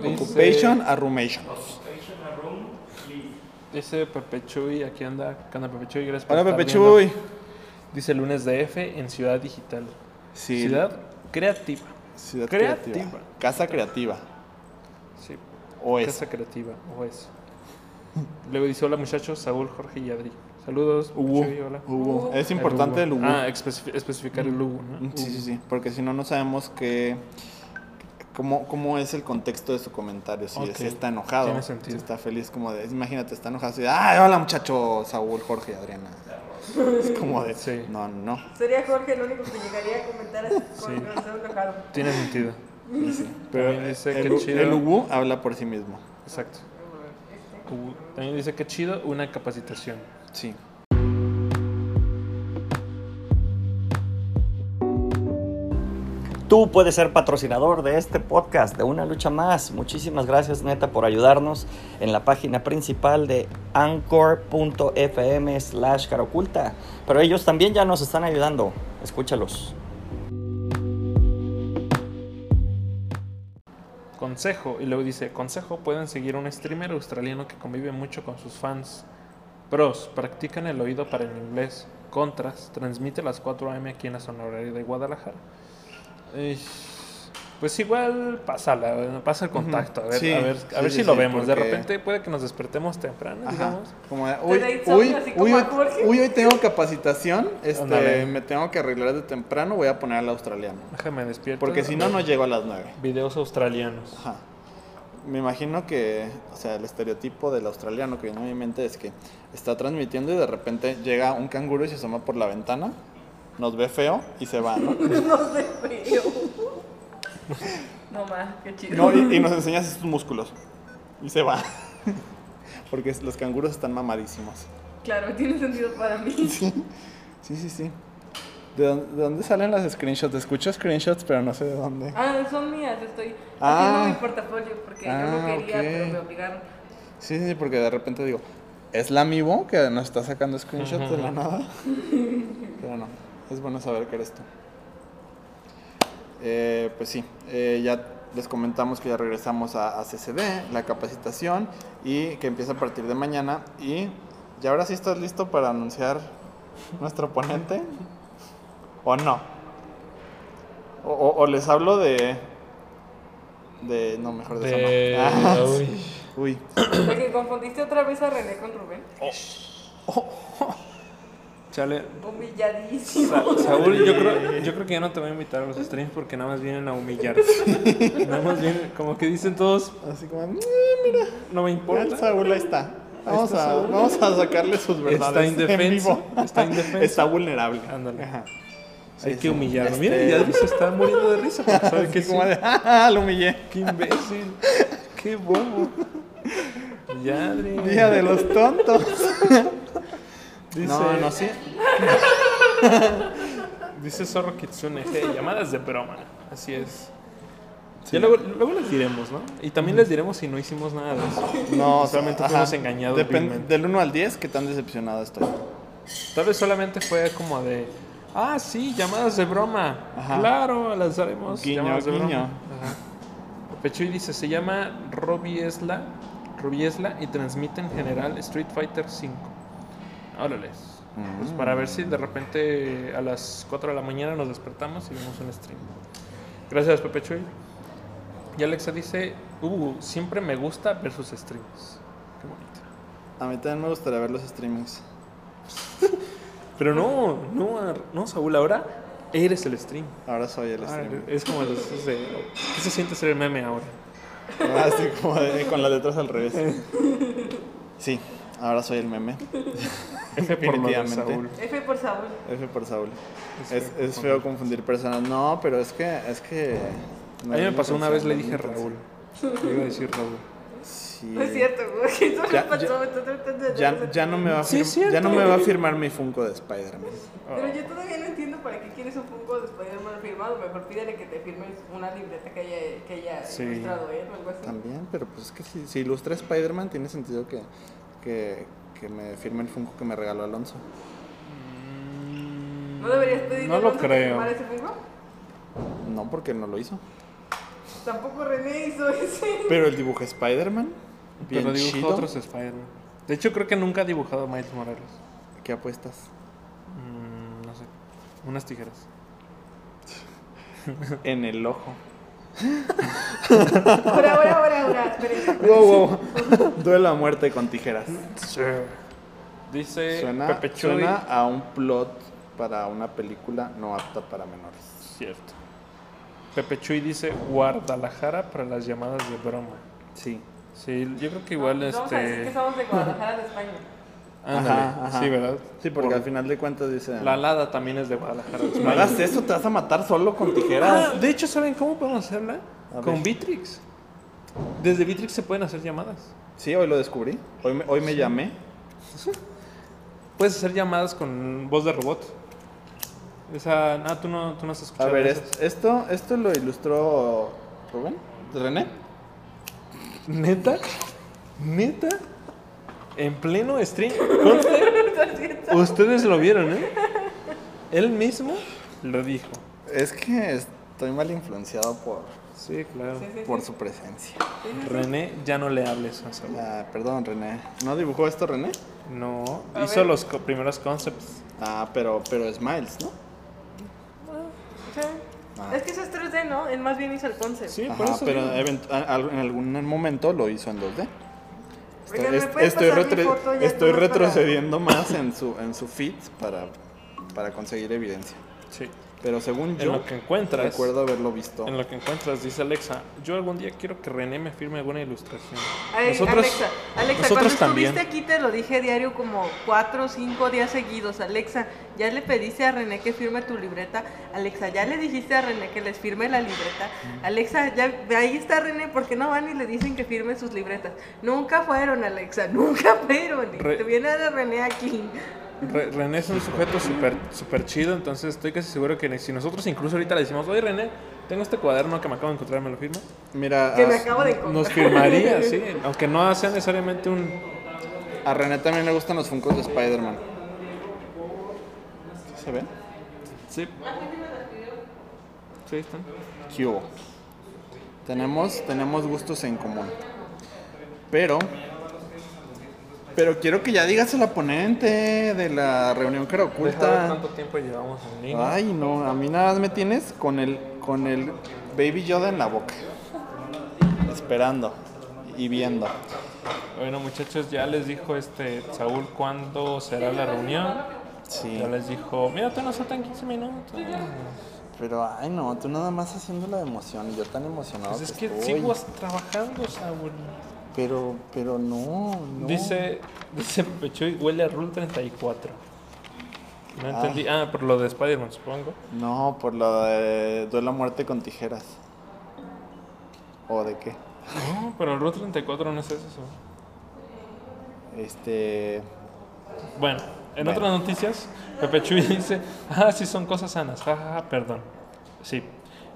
Occupation a roomation. Dice Pepe Chuy, aquí anda. ¿Qué onda Pepe Chuy? Gracias por Hola, estar Pepe viendo. Chuy. Dice lunes de F en Ciudad Digital. Sí, Ciudad creativa. Ciudad creativa. creativa. Casa creativa. Sí, O es. casa creativa. O es. Luego dice: Hola muchachos, Saúl, Jorge y Adri. Saludos. Hugo. Hola. Hugo. Es importante el Hugo. Ah, especifi- especificar el Hugo, ¿no? Sí, sí, sí. Porque si no, no sabemos qué. Cómo, cómo es el contexto de su comentario, si, está enojado, Tiene sentido. si está feliz, como de, imagínate, está enojado, así de, ay, hola muchacho, Saúl, Jorge, Adriana. Es como de, Sí. no, no, Sería Jorge el único que llegaría a comentar así con Sí. el corazón enojado. Tiene sentido. Sí, sí. Pero dice el, que U- chido. el Hugo habla por sí mismo, Exacto. Hugo. También dice que chido una capacitación. sí. Tú puedes ser patrocinador de este podcast, de Una Lucha Más. Muchísimas gracias, neta, por ayudarnos en la página principal de anchor.fm slash caroculta. Pero ellos también ya nos están ayudando. Escúchalos. Consejo, y luego dice, consejo, pueden seguir un streamer australiano que convive mucho con sus fans. Pros, practican el oído para el inglés. Contras, transmite las 4 am aquí en la zona horaria de Guadalajara. Eh, pues igual pásala, pasa el contacto, a ver, Sí, a ver, sí, a ver sí, si lo sí, vemos. De repente puede que nos despertemos temprano, Ajá. digamos. Como de, uy, uy, uy, hoy, Jorge. uy, hoy tengo capacitación, este, me tengo que arreglar de temprano, voy a poner al australiano. Déjame despierto. Porque si no, no llego a las 9. Videos australianos. Ajá. Me imagino que, o sea, el estereotipo del australiano que viene a mi mente es que está transmitiendo y de repente llega un canguro y se asoma por la ventana, nos ve feo y se va, ¿no? No sé, feo. No más, qué chido. No, y, y nos enseña sus músculos y se va. Porque los canguros están mamadísimos. Claro, tiene sentido para mí. Sí, sí, sí. sí. ¿De dónde, de dónde salen las screenshots? Escucho screenshots, pero no sé de dónde. Ah, son mías, estoy Ah. haciendo mi portafolio porque yo Ah, no quería, ok. pero me obligaron. Sí, sí, porque de repente digo, ¿es la Mivo que nos está sacando screenshots de la nada? Pero no, es bueno saber que eres tú. Eh, pues sí, eh, ya les comentamos que ya regresamos a, a CCD, la capacitación, y que empieza a partir de mañana. Y ya ahora sí estás listo para anunciar nuestro ponente, ¿o no? O, o- o les hablo de... De... No, mejor de, De- eso no. Ah, uy. sí. Uy. De que confundiste otra vez a René con Rubén. Chale. Humilladísimo. Sa- Saúl, yo creo, yo creo que ya no te voy a invitar a los streams porque nada más vienen a humillarte. Nada más vienen, como que dicen todos, Así como, "Mm, no me mira, importa. Saúl ahí está. Vamos, está a, Saúl. vamos a sacarle sus verdades. Está indefenso, en vivo. está indefenso. Está vulnerable. Ándale. Ajá. Hay Sí, que humillarlo. Este- Mira, ya se está muriendo de risa porque sabe que sí. como de, "Ah, lo humillé. Qué imbécil. Qué bobo. Yadri. Día de los tontos. Dice, No, no, sí. Dice Zorro Kitsune, "Hey, llamadas de broma. Así es. Ya luego, luego les diremos, ¿no? Y también les diremos si no hicimos nada de eso. No, Solamente ajá. fuimos engañados Depen- vilmente. del 1 al 10, ¿qué tan decepcionado estoy? Tal vez solamente fue como de, ah, sí, llamadas de broma. Ajá. Claro, las haremos. Guiño, llamadas de guiño. broma. Ajá. Pechuy dice, se llama Robiesla, Robiesla y transmite en general Street Fighter 5. Órales. Pues para ver si de repente a las 4 de la mañana nos despertamos y vemos un stream. Gracias, Pepe Chuy. Y Alexa dice, uh, siempre me gusta ver sus streams. Qué bonito. A mí también me gustaría ver los streamings. Pero no, no, no, Saúl, ahora eres el stream. Ahora soy el Ah, stream. es como los esos de, ¿qué se siente ser el meme ahora? Así como de- con las letras al revés. Sí, ahora soy el meme. F por lo de. Saúl. F por Saúl. F por Saúl. Es Es, feo es feo confundir personas. No, pero es que. Es que no A mí me pasó una vez, le dije Raúl. Le iba a decir Raúl. Sí. No es cierto, güey. Eso Ya- me pasó. ya- tratando de Ya, hacer ya no me va a Sí, fir- es cierto. ya no me va a firmar mi Funko de Spider-Man. Pero yo todavía no entiendo para qué quieres un Funko de Spider-Man firmado. Mejor pídele que te firmes una libreta que haya, que haya Sí. ilustrado él o algo así. También, pero pues es que si, si ilustra Spider-Man, tiene sentido que, que, que me firme el Funko que me regaló Alonso. ¿No deberías pedirle No a lo Alonso que creo. firmara ese Funko? No, porque no lo hizo. Tampoco René hizo ese. Pero el dibujo Spider-Man, bien Pero dibujó chido. otros Spider-Man. De hecho, creo que nunca ha dibujado a Miles Morales. ¿Qué apuestas? Mm, no sé. Unas tijeras. En el ojo. Ahora, ahora, ahora, ahora. Esperen. Wow, wow. Duelo a muerte con tijeras. Dice Suena, Pepe Chuy. suena a un plot para una película no apta para menores. Cierto. Pepe Chuy dice Guadalajara para las llamadas de broma. Sí. Sí, yo creo que igual Vamos a decir que este. somos de Guadalajara, de España. Ándale, Ajá, ajá. Sí, ¿verdad? Sí, porque Por- al final de cuentas dice... La Lada también es de Guadalajara. No hagas eso, te vas a matar solo con Ah, tijeras. de hecho, ¿saben cómo podemos hacerla? A Con ver. Bitrix. Desde Bitrix se pueden hacer llamadas. Sí, hoy lo descubrí. Hoy me, hoy me llamé. Puedes hacer llamadas con voz de robot. Esa. Ah, tú no, tú no has A escuchado. ver, esas. es- esto, esto lo ilustró Rubén, René. ¿Neta? ¿Neta? En pleno stream. Conste, Ustedes lo vieron, ¿eh? Él mismo lo dijo. Es que estoy mal influenciado por, Sí, claro. Sí, sí, sí. por su presencia. René, ya no le hables a Saúl. Ah, perdón, René. ¿No dibujó esto René? No, A hizo ver. los co- primeros concepts. Ah, pero, pero es Miles, ¿no? Ah. Es que eso es 3D, ¿no? Él más bien hizo el concept. Sí, por Ajá, eso. pero en algún momento lo hizo en 2D. Estoy, Oigan, ¿me est- puedes estoy, pasar mi retro- estoy para- retrocediendo más en su, en su feed para, para conseguir evidencia. Sí. Pero según En yo, lo que encuentras, recuerdo haberlo visto. en lo que encuentras, dice Alexa, yo algún día quiero que René me firme alguna ilustración. Ay, nosotros Alexa, Alexa nosotros cuando también. estuviste aquí te lo dije diario como cuatro o cinco días seguidos. Alexa, ¿ya le pediste a René que firme tu libreta? Alexa, ¿ya le dijiste a René que les firme la libreta? Alexa, ya ahí está René, ¿por qué no van y le dicen que firme sus libretas? Nunca fueron, Alexa, nunca fueron. Re- te viene a René aquí. Re- René es un sujeto súper super chido, entonces estoy casi seguro que si nosotros incluso ahorita le decimos, oye René, tengo este cuaderno que me acabo de encontrar, ¿me lo firma? Mira, Que me a- acabo de encontrar. Nos firmaría, sí, aunque no sea necesariamente un... a René también le gustan los Funkos de Spider-Man. ¿Sí ¿Se ven? Sí. Sí, están. ¿Qué hubo? Tenemos, tenemos gustos en común. Pero, pero quiero que ya digas a la ponente de la reunión Deja ver oculta. cuánto tiempo llevamos en línea. Ay, no, a mí nada más me tienes con el, con el Baby Yoda en la boca. Esperando y viendo. Bueno, muchachos, ya les dijo este Saúl cuándo será la reunión. Sí. Ya les dijo, mira, tú nos faltan 15 minutos. Pero, ay, no, tú nada más haciendo la emoción y yo tan emocionado. Pues es que estoy. sigo trabajando, Saúl. Pero, pero no, no. Dice, dice Pechuy, huele a Rule 34. No Ah. entendí. Ah, por lo de Spider-Man, supongo. No, por lo de duelo a muerte con tijeras. ¿O de qué? No, pero el Rule 34 no es eso. Este. Bueno, en Bueno. otras noticias, Pepe Chuy dice, ah, sí son cosas sanas, jajaja, perdón. Sí.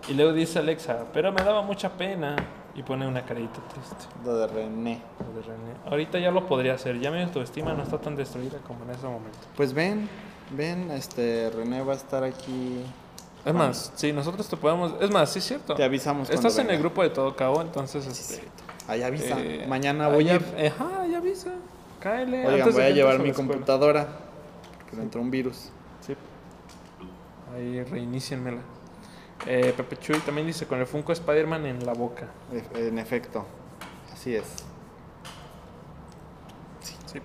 Y luego dice Alexa, pero me daba mucha pena. Y pone una carita triste. Lo de René. lo de René. Ahorita ya lo podría hacer, ya mi autoestima no está tan destruida como en ese momento. Pues ven, ven, este, René va a estar aquí. Es más, si nosotros te podemos... Es más, sí es cierto. Te avisamos Estás en el grupo de Todo Cabo, entonces... Este, Ahí avisa. eh, Mañana voy a ir. ahí- Ajá, ya avisa. Cáele. Oigan, antes voy a llevar mi escuela. computadora. Que me entró un virus. Sí. Ahí reinícienmela. Eh, Pepe Chuy también dice con el Funko Spider-Man en la boca. En efecto. Así es. Sí.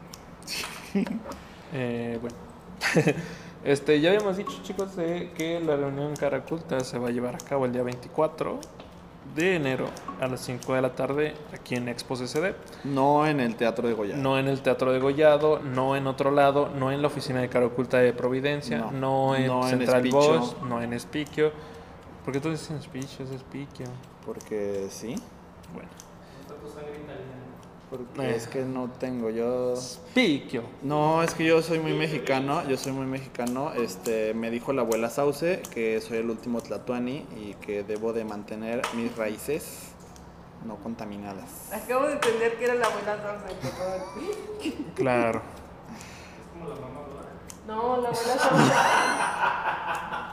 Eh, bueno. este, ya habíamos dicho, chicos, de que la reunión cara oculta se va a llevar a cabo el día 24 de enero a las 5 de la tarde aquí en Expo CCD. No en el Teatro de Goya. No en el Teatro de Gollado, no en otro lado, no en la oficina de cara oculta de Providencia, No. no, en No en Central. Bosch, no en Espiquio. ¿Por qué tú dices Espicho? Es Espiquio. Porque sí. Bueno. Porque Eh. es que no tengo yo. Espiquio. No, es que yo soy muy mexicano, yo soy muy mexicano. Este, me dijo la abuela Sauce que soy el último tlatoani y que debo de mantener mis raíces no contaminadas. Acabo de entender que era la abuela Sauce, perdón. Claro. No, la abuela Sauce.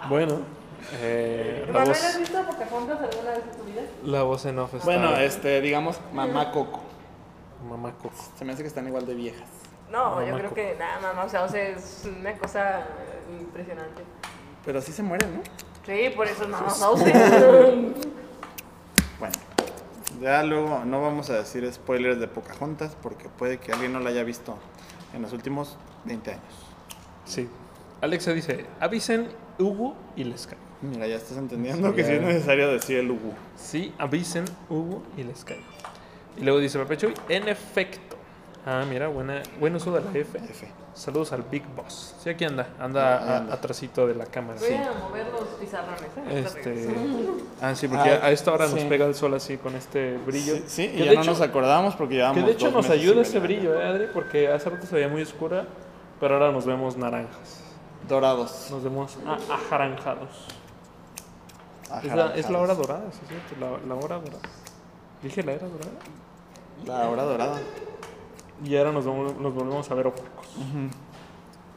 Bueno. Eh, la, Manuel, voz, ¿has visto Pocahontas alguna vez en tu vida? la voz en off está... Bueno, este, digamos, mamá Coco. Mamá Coco. Se me hace que están igual de viejas. No, Mamá yo creo Coco. que nada, mamá Sauce es una cosa impresionante. Pero sí se mueren, ¿no? Sí, por eso es mamá Sauce. Bueno, ya luego no vamos a decir spoilers de Pocahontas porque puede que alguien no la haya visto en los últimos 20 años. Sí. Alexa dice, avisen Hugo y les caigo. Mira, ya estás entendiendo Sí, que sí ya. es necesario decir el Ugu. Sí, avisen Hugo y les caigo. Y luego dice Pepe Chuy, en efecto. Ah, mira, buena, buen uso de la F. F. Saludos al Big Boss. Sí, aquí anda. Anda, anda. atrasito de la cámara. Voy Sí. a mover los pizarrones. ¿eh? Este, ah, sí, porque Ah, a esta hora nos sí. pega el sol así con este brillo. Sí, sí, Que y ya de no hecho- nos acordamos porque llevamos Que de hecho nos ayuda ese brillo, ¿eh, Adri? Porque hace rato se veía muy oscura, pero ahora nos vemos naranjas. Dorados. Nos vemos ajaranjados. Ajá, Es la, es la ajados. hora dorada, sí, es cierto, la, la hora dorada. Dije la era dorada. La hora dorada. Y ahora nos, vamos- nos volvemos a ver opacos.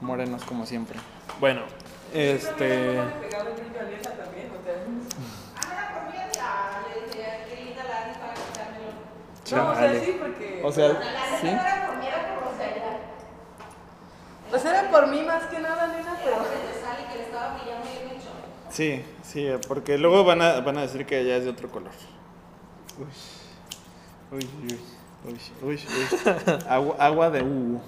Morenos como siempre. Bueno, este. No, o sea, sí, porque. O sea, sí. Pues era por mí más que nada, nena, pero. Sí, sí, porque luego van a, van a decir que ella es de otro color. Uy, uy, uy, uy, uy, uy. Agua, agua de Ugu,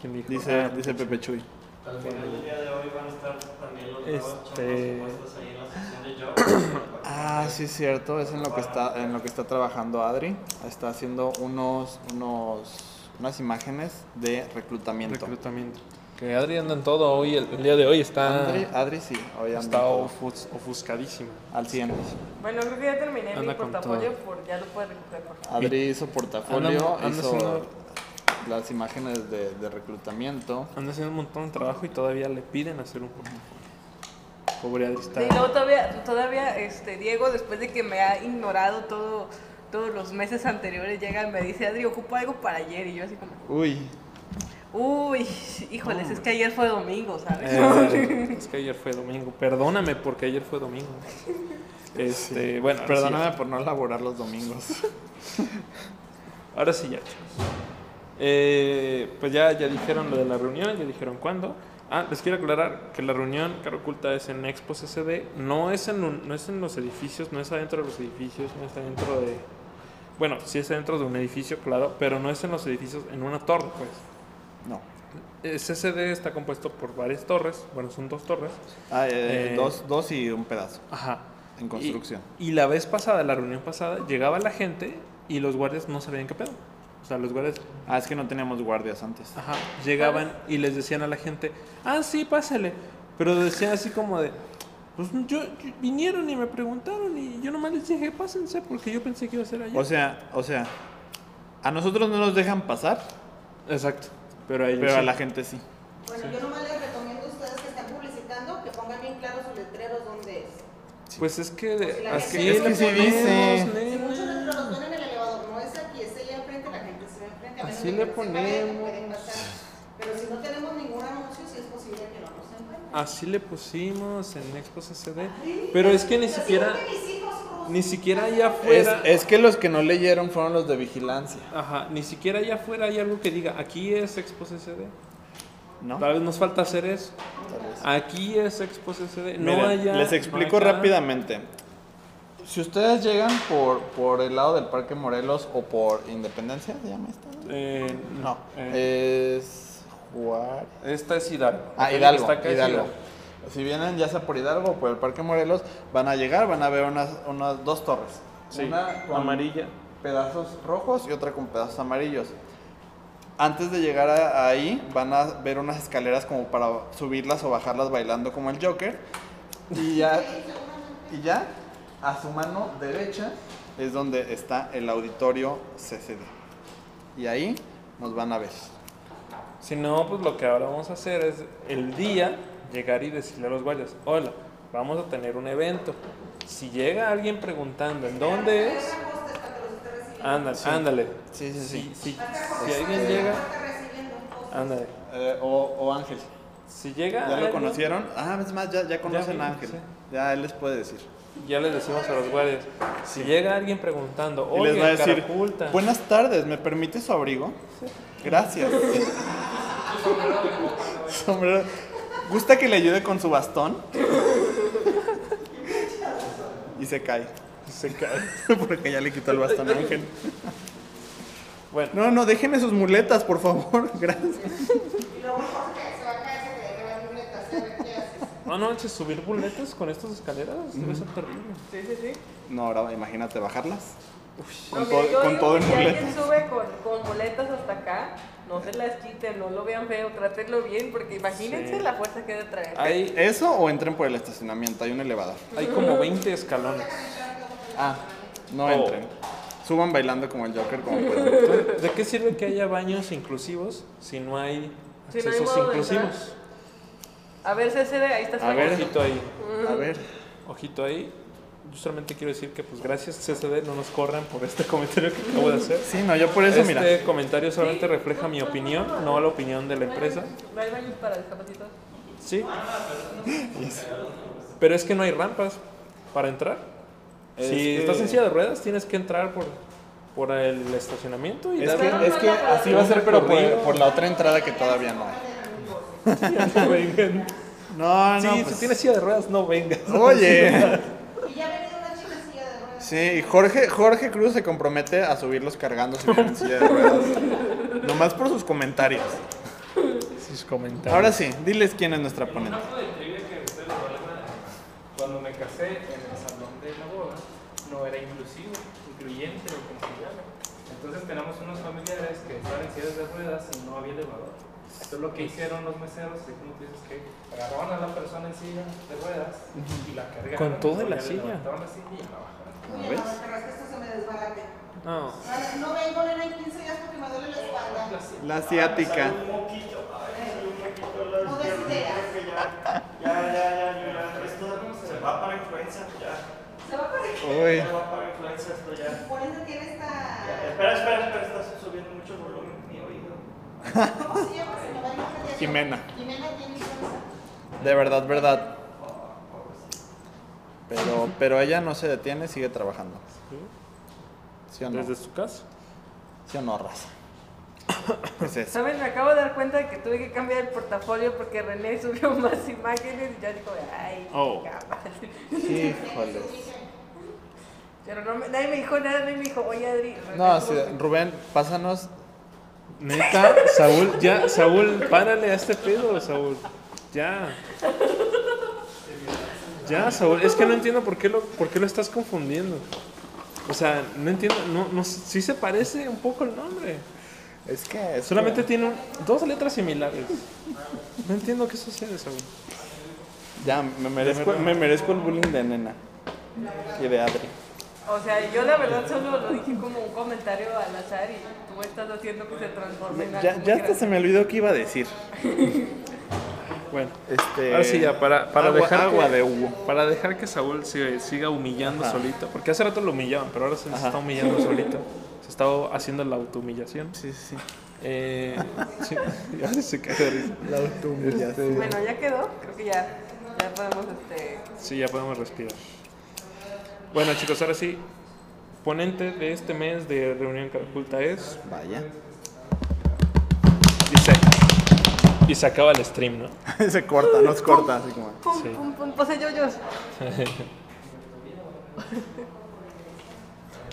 ¿Quién dijo? dice, Ah, dice Pepe Chuy. El día de hoy van a estar también los Este- puestos ahí en la sección de jobs. Ah, sí es cierto, es en lo que está en lo que está trabajando Adri. Está haciendo unos unos unas imágenes de reclutamiento. Reclutamiento. Que Adri anda en todo hoy, el, el día de hoy está, Adri, Adri sí, hoy anda está ofus- ofuscadísimo. al 100. Bueno, creo que ya terminé mi Anda con portafolio, por, ya lo puedes recoger, por. Adri hizo portafolio, Anda- anda hizo haciendo- las imágenes de, de reclutamiento. Anda haciendo un montón de trabajo y todavía le piden hacer un portafolio. Pobre Adri está. Sí, luego todavía, todavía este, Diego, después de que me ha ignorado todo, todos los meses anteriores, llega y me dice, Adri, ocupo algo para ayer. Y yo así como, Uy, uy, híjoles, es que ayer fue domingo, ¿sabes? Eh, es que ayer fue domingo. Perdóname porque ayer fue domingo. Este, bueno, perdóname sí. por no laborar los domingos. Ahora sí ya, chicos. Eh, pues ya, ya dijeron lo de la reunión, ya dijeron cuándo. Ah, les quiero aclarar que la reunión Cara Oculta es en Expos SD, no es en, un- no es en los edificios, no es adentro de los edificios, no es adentro de... Bueno, sí es adentro de un edificio, claro, pero no es en los edificios, en una torre, pues. No. SSD está compuesto por varias torres, bueno, son dos torres. Ah, eh, Eh, dos, dos y un pedazo Ajá. en construcción. Y, y la vez pasada, la reunión pasada, llegaba la gente y los guardias no sabían qué pedo. O sea, los guardias Ah, es que no teníamos guardias antes. ajá, llegaban y les decían a la gente, ah, sí, pásale. Pero decían así como de, pues yo, yo- vinieron y me preguntaron y yo nomás les dije, pásense porque yo pensé que iba a ser allá. O sea, o sea, a nosotros no nos dejan pasar, Exacto. Pero a la gente sí. Bueno, yo nomás les recomiendo a ustedes que estén publicitando que pongan bien claros sus letreros dónde es. Pues es que de, Si la así gente- Es que le sí ponemos, dice. nena. Si muchos letreros ven en el elevador, no es aquí, es allá enfrente, la gente se ve enfrente. A Así le ponemos. pueden pasar. Pero si no tenemos ningún anuncio, sí es posible que no nos encuentren. Así le pusimos en Expos SD. Pero es que ni siquiera, ni siquiera allá afuera. es que los que no leyeron fueron los de vigilancia, Ajá, ni siquiera allá afuera hay algo que diga, aquí es Expos SD. ¿no? Tal vez nos falta hacer eso. Tal vez. Aquí es Expos SD. No Miren, allá. les explico acá. rápidamente. Si ustedes llegan por, por el lado del Parque Morelos o por Independencia, ¿se llama esta? Eh, No, eh, es Juárez. esta es Hidalgo. Ah, Hidalgo, está acá es Hidalgo. Si vienen ya sea por Hidalgo o por el Parque Morelos, van a llegar, van a ver unas, unas dos torres. Sí, Una con amarilla. pedazos rojos y otra con pedazos amarillos. Antes de llegar a- ahí, van a ver unas escaleras como para subirlas o bajarlas bailando como el Joker. Y ya, y ya a su mano derecha es donde está el auditorio CCD. Y ahí nos van a ver. Si no, pues lo que ahora vamos a hacer es el día llegar y decirle a los guardias, hola, vamos a tener un evento. Si llega alguien preguntando en dónde es, ándale, ándale. Sí, sí, sí. Si, si- si alguien llega, ándale. Eh, o, o Ángel. Si llega ¿Ya lo conocieron? Ah, es más, ya, ya conocen a Ángel. sí. Ya él les puede decir. Ya les decimos a los guardias. Si llega alguien preguntando, Y oye, les va a decir, Caraculta, buenas tardes, ¿me permite su abrigo? Gracias. Sombrero. ¿Gusta que le ayude con su bastón? Y se cae. se cae. Porque ya le quitó el bastón a Ángel. Bueno, No, no, déjenme sus muletas, por favor. Gracias. Y luego Jorge se va a caer, se te deja las muletas, a ver qué haces. no, no, manches, subir buletas con estas escaleras debe ser terrible. Sí, sí, sí. No, ahora imagínate bajarlas. Con, todo, yo con digo todo que en si alguien sube con, con muletas hasta acá, no se las quiten, no lo vean feo, trátenlo bien, porque imagínense Sí. la fuerza que debe traer. Hay, ¿Eso o entren por el estacionamiento? Hay un elevador. hay como 20 escalones. Ah, no Oh. entren. Suban bailando como el Joker, como pueden. ¿De qué sirve que haya baños inclusivos si no hay Si no hay accesos inclusivos? A ver, CCD, ahí está A ver. Ojito ahí, A ver. ojito ahí. Yo solamente quiero decir que pues gracias CCD no nos corran por este comentario que acabo de hacer. Sí, no, yo por eso, este mira. comentario solamente refleja mi opinión, no la opinión de la empresa. ¿No hay baños para discapacitados? Sí. Pero es que no hay rampas para entrar. Es si que- estás en silla de ruedas, tienes que entrar por, por el estacionamiento y Es darle- que, es que así va a ser, pero por, por la otra entrada que todavía no hay. no vengan. No, Sí, no. si pues- tienes silla de ruedas, no vengas. Oye. Y ya venido una chica en silla de ruedas. Sí, Jorge, Jorge Cruz se compromete a subirlos cargando si en silla de ruedas. Nomás por sus comentarios. Sus comentarios. Ahora sí, diles quién es nuestra ponente. Cuando me casé en el salón de la boda, no era inclusivo, incluyente o como se llame. Entonces tenemos unos familiares que estaban en sillas de ruedas y no había elevador. Entonces lo que hicieron los meseros, así como tú dices, que agarraban a la persona en silla de ruedas y la cargaban. Con toda la silla. levantaban la silla y la bajaban. Oye, ¿ves? no, esto se me desbarate. No. No vengo, nena, en 15 días porque me duele la espalda. La asiática. No des ideas. Ya, ya, ya, ya, esto se va para influenza, ya. Se va ahí. Uy. Se va para influenza esto ya. Por eso tiene esta... Espera, espera, espera, estás subiendo mucho volumen Jimena. Jimena tiene influenza. De verdad, verdad. Pero, pero ella no se detiene, sigue trabajando. ¿Sí o no? Desde su casa. ¿Sí o no, raza? ¿Qué es eso? ¿Saben? Me acabo de dar cuenta de que tuve que cambiar el portafolio porque René subió más imágenes y ya dijo, ay, Oh. Híjoles. Pero no me- nadie me dijo nada, nadie me dijo, oye Adri. René, No, ¿cómo sí, Rubén, pásanos. Neta, Saúl, ya, Saúl, párale a este pedo, Saúl. Ya. Ya, Saúl, es que no entiendo por qué lo, por qué lo estás confundiendo. O sea, no entiendo, no, no, sí se parece un poco el nombre. Es que. es Solamente que- tiene un- dos letras similares. No entiendo qué sucede, Saúl. Ya, me merezco, me merezco el bullying de nena. Y de Adri. O sea, yo la verdad solo lo dije como un comentario al azar y tú estás haciendo que se transforme en algo Ya, ya hasta se me olvidó qué iba a decir. Bueno, Este, ahora sí ya, para, para agua, dejar agua que, de Hugo. Para dejar que Saúl siga humillando Ajá. solito. Porque hace rato lo humillaban, pero ahora se Ajá. está humillando solito. Se está haciendo la autohumillación. Sí, sí, sí. Eh, sí, ya se cae de risa. La autohumillación. Bueno, ya quedó, creo que ya, ya podemos este... Sí, ya podemos respirar. Bueno, chicos, ahora sí. Ponente de este mes de Reunión Catapulta es. Vaya. Dice. Y se acaba el stream, ¿no? se corta, nos corta, así como. Pum, Sí. pum, pum, pose yoyos.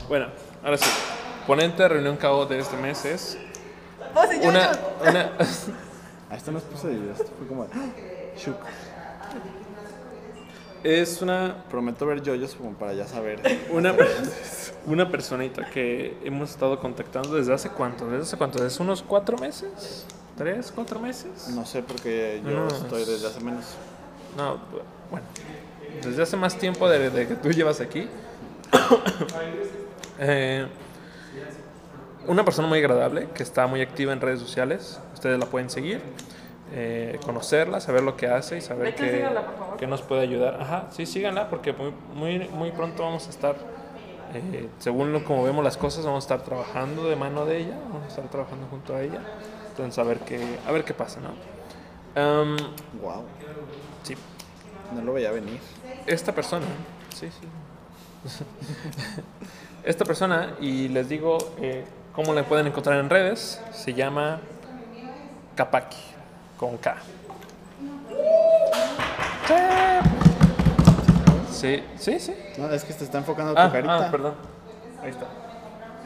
Bueno, ahora sí. Ponente de Reunión KO de este mes es. Pose yoyos. Una. una A esto nos puso y esto fue como. Shuk. Es una Prometo ver yoyos como para ya saber. Una, una personita que hemos estado contactando desde hace cuánto, desde hace cuánto, desde unos cuatro meses, tres, cuatro meses. No sé porque yo No. estoy desde hace menos. No, bueno, desde hace más tiempo de, de que tú llevas aquí. Eh, una persona muy agradable que está muy activa en redes sociales. Ustedes la pueden seguir, eh, conocerla, saber lo que hace y saber que, síganla, por favor. que nos puede ayudar. Ajá, sí, síganla porque muy, muy, muy pronto vamos a estar, eh, según lo, como vemos las cosas, vamos a estar trabajando de mano de ella, vamos a estar trabajando junto a ella. Entonces, a ver qué, a ver qué pasa, ¿no? Wow. sí, No lo veía venir. esta persona, sí, sí. esta persona, y les digo eh, cómo la pueden encontrar en redes, se llama Kapaki, con K. Sí, sí, sí. No, es que te está enfocando tu Ah, carita. ah, perdón. Ahí está.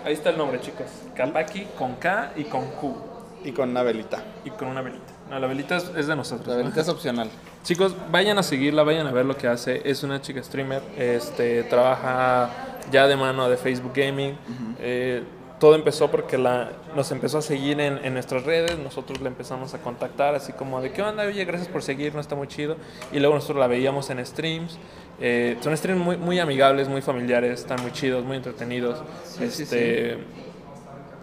Ahí está el nombre, chicos. Kapaki con K y con Q. Y con una velita. Y con una velita. No, la velita es, es de nosotros. La ¿no? velita es opcional. Chicos, vayan a seguirla, vayan a ver lo que hace. Es una chica streamer, este, trabaja ya de mano de Facebook Gaming. Eh, todo empezó porque la, nos empezó a seguir en, en nuestras redes, nosotros la empezamos a contactar, así como de, ¿qué onda? Oye, gracias por seguirnos, está muy chido. Y luego nosotros la veíamos en streams. Eh, son streams muy, muy amigables, muy familiares, están muy chidos, muy entretenidos. sí, este,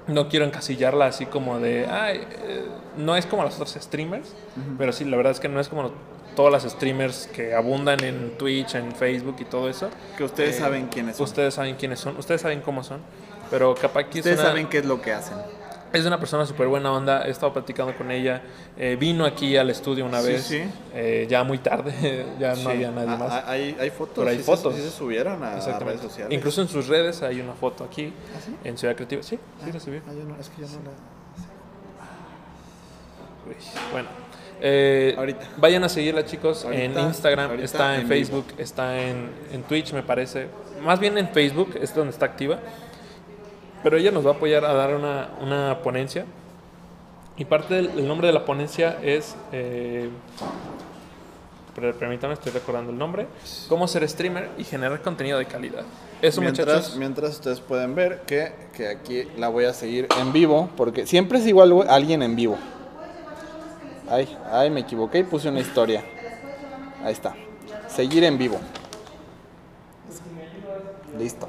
no quiero encasillarla así como de, ay, eh, no es como las otras streamers, pero sí, la verdad es que no es como todas las streamers que abundan en Twitch, en Facebook y todo eso. Que ustedes Eh, saben quiénes son. Ustedes saben quiénes son, ustedes saben cómo son, pero Kapaki es Ustedes una, saben qué es lo que hacen. es una persona súper buena onda, he estado platicando con ella, eh, vino aquí al estudio una Sí, vez, sí. eh, ya muy tarde, ya Sí. no había nadie Ah, más. ah, Hay, hay fotos. Pero hay fotos. Se, sí se subieron a, a redes sociales. Incluso en sus redes hay una foto aquí, sí? en Ciudad Creativa. Sí, sí, la subí. Ah, yo no, es que yo no la. Uy, Bueno, eh, Ahorita. vayan a seguirla, chicos, en Instagram, ahorita está en, en Facebook, está en, en Twitch, me parece. Más bien en Facebook es donde está activa. Pero ella nos va a apoyar a dar una, una ponencia Y parte del el nombre de la ponencia es, eh, per- permítame, estoy recordando el nombre, cómo ser streamer y generar contenido de calidad. Eso mientras, muchachos, mientras ustedes pueden ver que, que aquí la voy a seguir en vivo, porque siempre es igual alguien en vivo. Ay, ay, me equivoqué y puse una historia. Ahí está. Seguir en vivo. Listo.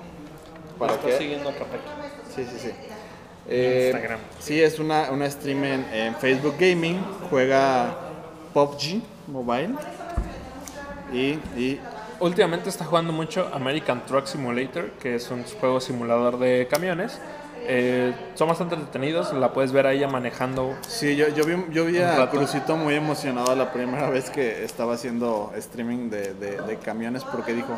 Para que siguiendo. Sí, sí, sí. Eh, Instagram. Sí, es una, una stream en, en Facebook Gaming. Juega PUBG Mobile. Y, y Últimamente está jugando mucho American Truck Simulator, que es un juego simulador de camiones. Eh, son bastante entretenidos, la puedes ver a ella manejando. sí, yo, yo vi, yo vi a. Crucito muy emocionado la primera vez que estaba haciendo streaming de, de- de camiones porque dijo,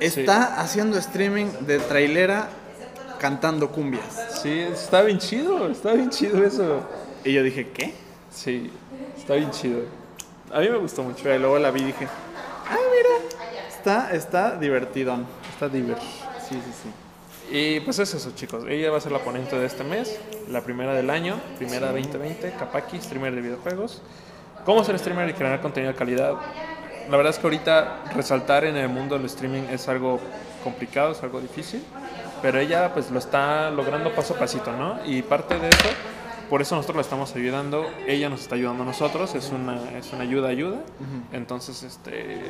está haciendo streaming de trailera cantando cumbias. Sí, está bien chido, está bien chido eso. Y yo dije, ¿qué? Sí, está bien chido. A mí me gustó mucho. Pero luego la vi y dije, ah, mira, está, está divertidón. Está divertido. Sí, sí, sí. Y pues es eso, chicos. Ella va a ser la ponente de este mes, la primera del año, primera 2020, Kapaki, streamer de videojuegos. ¿Cómo ser streamer y crear contenido de calidad? La verdad es que ahorita resaltar en el mundo del streaming es algo complicado, es algo difícil, pero ella pues lo está logrando paso a pasito, ¿no? Y parte de eso, por eso nosotros la estamos ayudando, ella nos está ayudando a nosotros, es una, es una ayuda, ayuda. Entonces, este,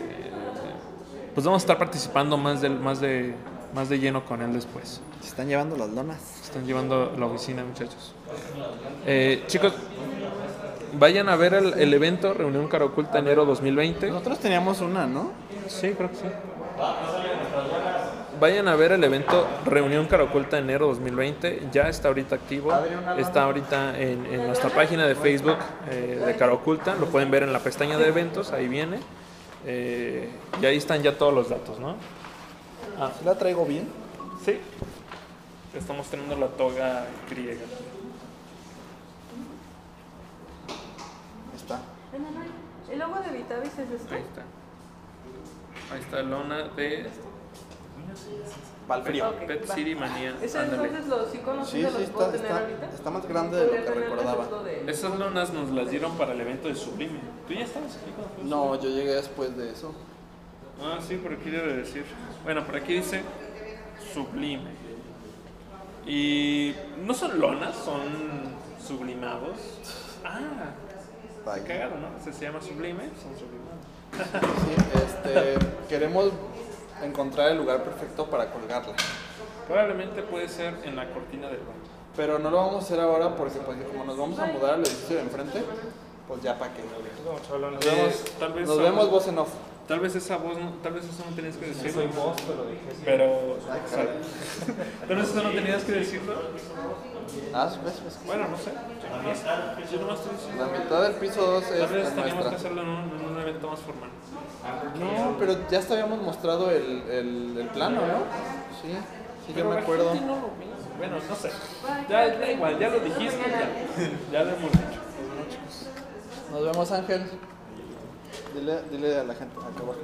pues vamos a estar participando más, del, más, de, más de lleno con él después. Se están llevando las lonas. Están llevando la oficina, muchachos. Eh, chicos, vayan a ver el, el evento Reunión Cara Oculta enero 2020. Nosotros teníamos una, ¿no? Sí, creo que sí. Vayan a ver el evento Reunión Cara Oculta enero 2020. Ya está ahorita activo. Está ahorita en, en nuestra página de Facebook eh, de Cara Oculta. Lo pueden ver en la pestaña de eventos. Ahí viene. Eh, y ahí están ya todos los datos, ¿no? Ah, ¿La traigo bien? Sí. Estamos teniendo la toga griega. Está. El logo de Vitavis es este. Ahí está. Ahí está lona de Para el frío. Ok, Pet va. City Manía. ¿Ese Ándale. entonces los iconos Sí, sí, sí, los puedo está, tener está, ahorita? está más grande de lo que recordaba. de- Esas lonas nos las dieron para el evento de Sublime. ¿Tú ya estabas aquí cuando No, yo llegué después de eso. Ah, sí, por aquí debe decir. Bueno, por aquí dice Sublime. Y no son lonas, son sublimados. Ah, cagado, ¿no? Se, se llama Sublime, son sublimados. Sí, este, queremos encontrar el lugar perfecto para colgarla. Probablemente puede ser en la cortina del baño. Pero no lo vamos a hacer ahora porque pues, como nos vamos a mudar al edificio de enfrente, pues ya para qué. Nos Eh, vemos, tal vez nos vemos voz en off. Tal vez esa voz, no, tal vez eso no tenías que decirlo. Soy voz, pero dije Pero, o sea, tal vez eso no tenías que decirlo. Ah, ¿ves? ¿ves? Bueno, no sé. Yo nomás estoy diciendo. La mitad del piso 2 es, Tal vez teníamos que hacerlo en un, en un evento más formal. No, pero ya hasta habíamos mostrado el, el, el plano, ¿no? Sí, sí, yo me acuerdo. no lo vi. Bueno, no sé. Ya, da igual, ya lo dijiste, ya, ya lo hemos dicho. Nos vemos, Ángel. Dile, dile a la gente acá abajo.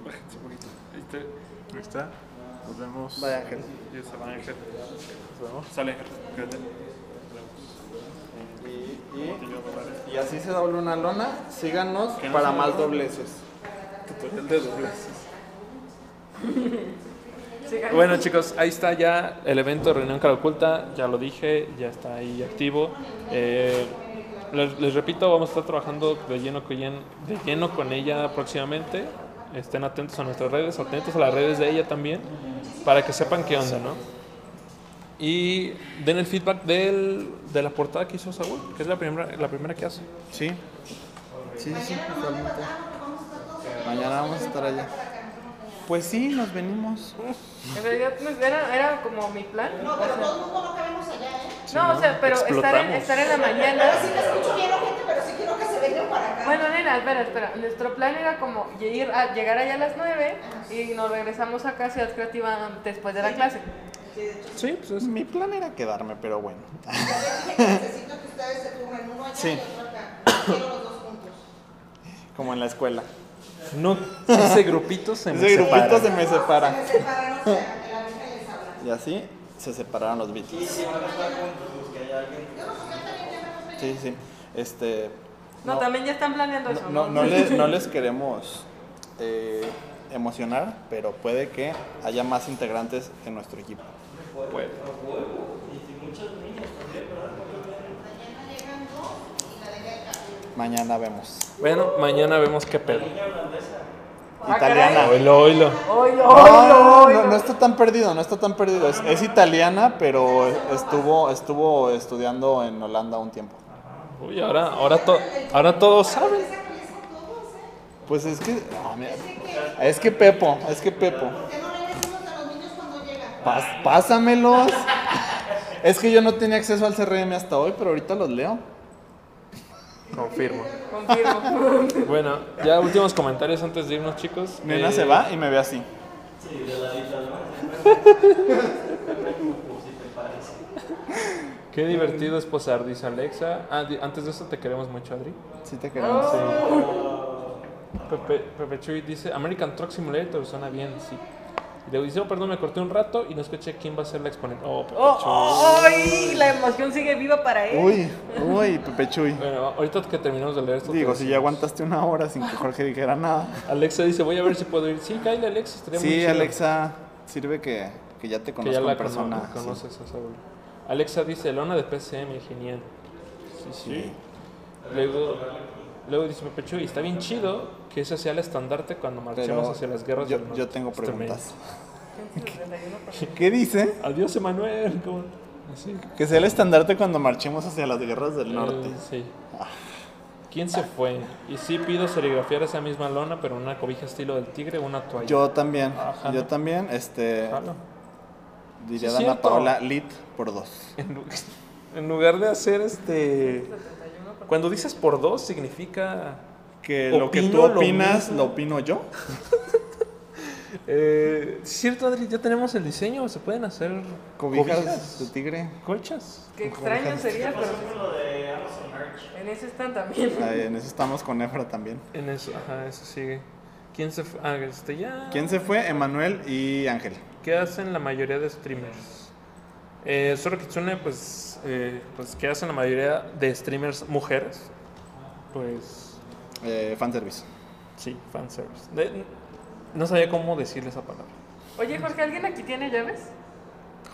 Un poquito. Ahí está. Ahí está. Nos vemos. Vaya, Ángel. Va Ángel. Nos vemos. Sale Ángel. Quédate. Y, y, y así se doble una lona. Síganos no para más doble. dobleces. Tutorial de dobleces. Bueno chicos, ahí está ya el evento Reunión Cara Oculta, ya lo dije, ya está ahí activo. Eh, les, les repito, vamos a estar trabajando de lleno, con, yen- de lleno con ella próximamente. Estén atentos a nuestras redes, atentos a las redes de ella también, para que sepan qué onda, ¿no? Y den el feedback del, de la portada que hizo Saúl, que es la primera, la primera que hace. Sí. Sí, sí, totalmente. Mañana vamos a estar allá. Pues sí, nos venimos. En realidad pues, era, era como mi plan. No, o pero sea, todo el mundo no cabemos allá, ¿eh? No, o sea, pero estar en, estar en la mañana. Pero sí te escucho bien, gente, pero sí quiero que se vengan para acá. Bueno, nena, espera, espera. Nuestro plan era como ir a, llegar allá a las 9 y nos regresamos acá a Ciudad Creativa después de la clase. Sí, pues es... Mi plan era quedarme, pero bueno. Dije que necesito que ustedes se turnen uno allá Sí. y otro acá. Quiero los dos juntos. Como en la escuela. No, ese grupito se me Ese grupito separa. se me separa. Se separaron, o sea, el Ángel les habla. Y así se separaron los Beatles. Yo no sé, yo también ya me Sí, sí. Este. No, también ya están planeando eso. no, no les, no les queremos eh, emocionar, pero puede que haya más integrantes en nuestro equipo. Puede. Mañana vemos. Bueno, mañana vemos qué pedo. Ah, Italiana. Oilo, oilo. Oilo, No, oilo, no, no, no está tan perdido, no está tan perdido. Es, es italiana, pero estuvo, estuvo estudiando en Holanda un tiempo. Uy, ahora, ahora, to- ahora todos saben. Pues es que, no, mira, es que Pepo, es que Pepo. Pásamelos. Es que yo no tenía acceso al CRM hasta hoy, pero ahorita los leo. Confirmo. Confirmo. Bueno, ya últimos comentarios antes de irnos, chicos. Nena Eh, se va y me ve así. Qué divertido es posar, dice Alexa. Ah, di- antes de eso te queremos mucho, Adri. Sí te queremos. Pepe, Pepe Chuy dice, American Truck Simulator, suena bien, sí. Dice, oh, perdón, me corté un rato y no escuché quién va a ser la exponente. Oh, Pepe Oh, Chuy. oh, ¡Ay! La emoción sigue viva para él. Uy, uy, Pepe Chuy. Bueno, ahorita que terminamos de leer esto. Digo, si ya aguantaste una hora sin que Jorge dijera nada. Alexa dice, voy a ver si puedo ir. Sí, cállate, Alexa, estaría muy Sí, chido. Alexa, sirve que, que ya te Que conozco ya la en persona. cono- sí. conoces a Saúl. Alexa dice, lona de PCM, genial. Sí, sí. Luego, luego dice Pepe Chuy, está bien chido que ese sea el estandarte cuando marchemos Pero hacia las guerras yo, del yo norte. tengo Este preguntas. ¿Qué dice? Adiós, Emanuel. Que sea el estandarte cuando marchemos hacia las guerras del norte. Eh, sí. ¿Quién se fue? Y sí pido serigrafiar esa misma lona, pero una cobija estilo del tigre una toalla. Yo también, Ajá. yo también, este, Jalo. diría Sí, Dana cierto. Paola, lit por dos. En lugar de hacer este... Cuando dices por dos, significa... Que lo que tú lo opinas, lo opino yo. Eh, ¿sí ¿Cierto, Adri? Ya tenemos el diseño. ¿Se pueden hacer Cobijas de tigre. colchas? Qué extraño sería, pero. En ese están también. Ahí, en eso estamos con Efra también. En eso, ajá, eso sigue. ¿Quién se fue? Ah, este ya... ¿Quién se fue? Emanuel y Ángel. ¿Qué hacen la mayoría de streamers? Eh, Sora Kitsune, pues, eh, pues, ¿qué hacen la mayoría de streamers mujeres? Pues, Eh, fanservice. sí, fanservice. De- no sabía cómo decirle esa palabra. Oye, Jorge, ¿alguien aquí tiene llaves?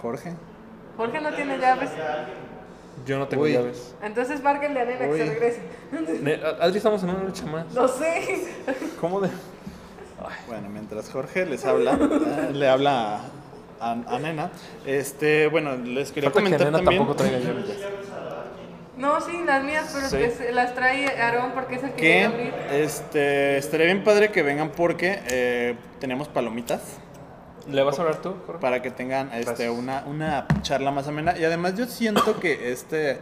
Jorge. Jorge no tiene llaves. Yo no tengo Uy. llaves. Entonces márquenle a Nena que se regrese. Ne- Adri, estamos en una lucha más. No sé. ¿Cómo de...? Bueno, mientras Jorge les habla, eh, le habla a, a Nena. Este, bueno, les quería Falta que comentar Nena también tampoco traiga llaves. No, sí, las mías, pero Sí. que se- las trae Aarón porque es el que que quiere abrir. este estaría bien padre que vengan porque eh, tenemos palomitas ¿Le vas a hablar tú, Jorge? para que tengan este una, una charla más amena y además yo siento que este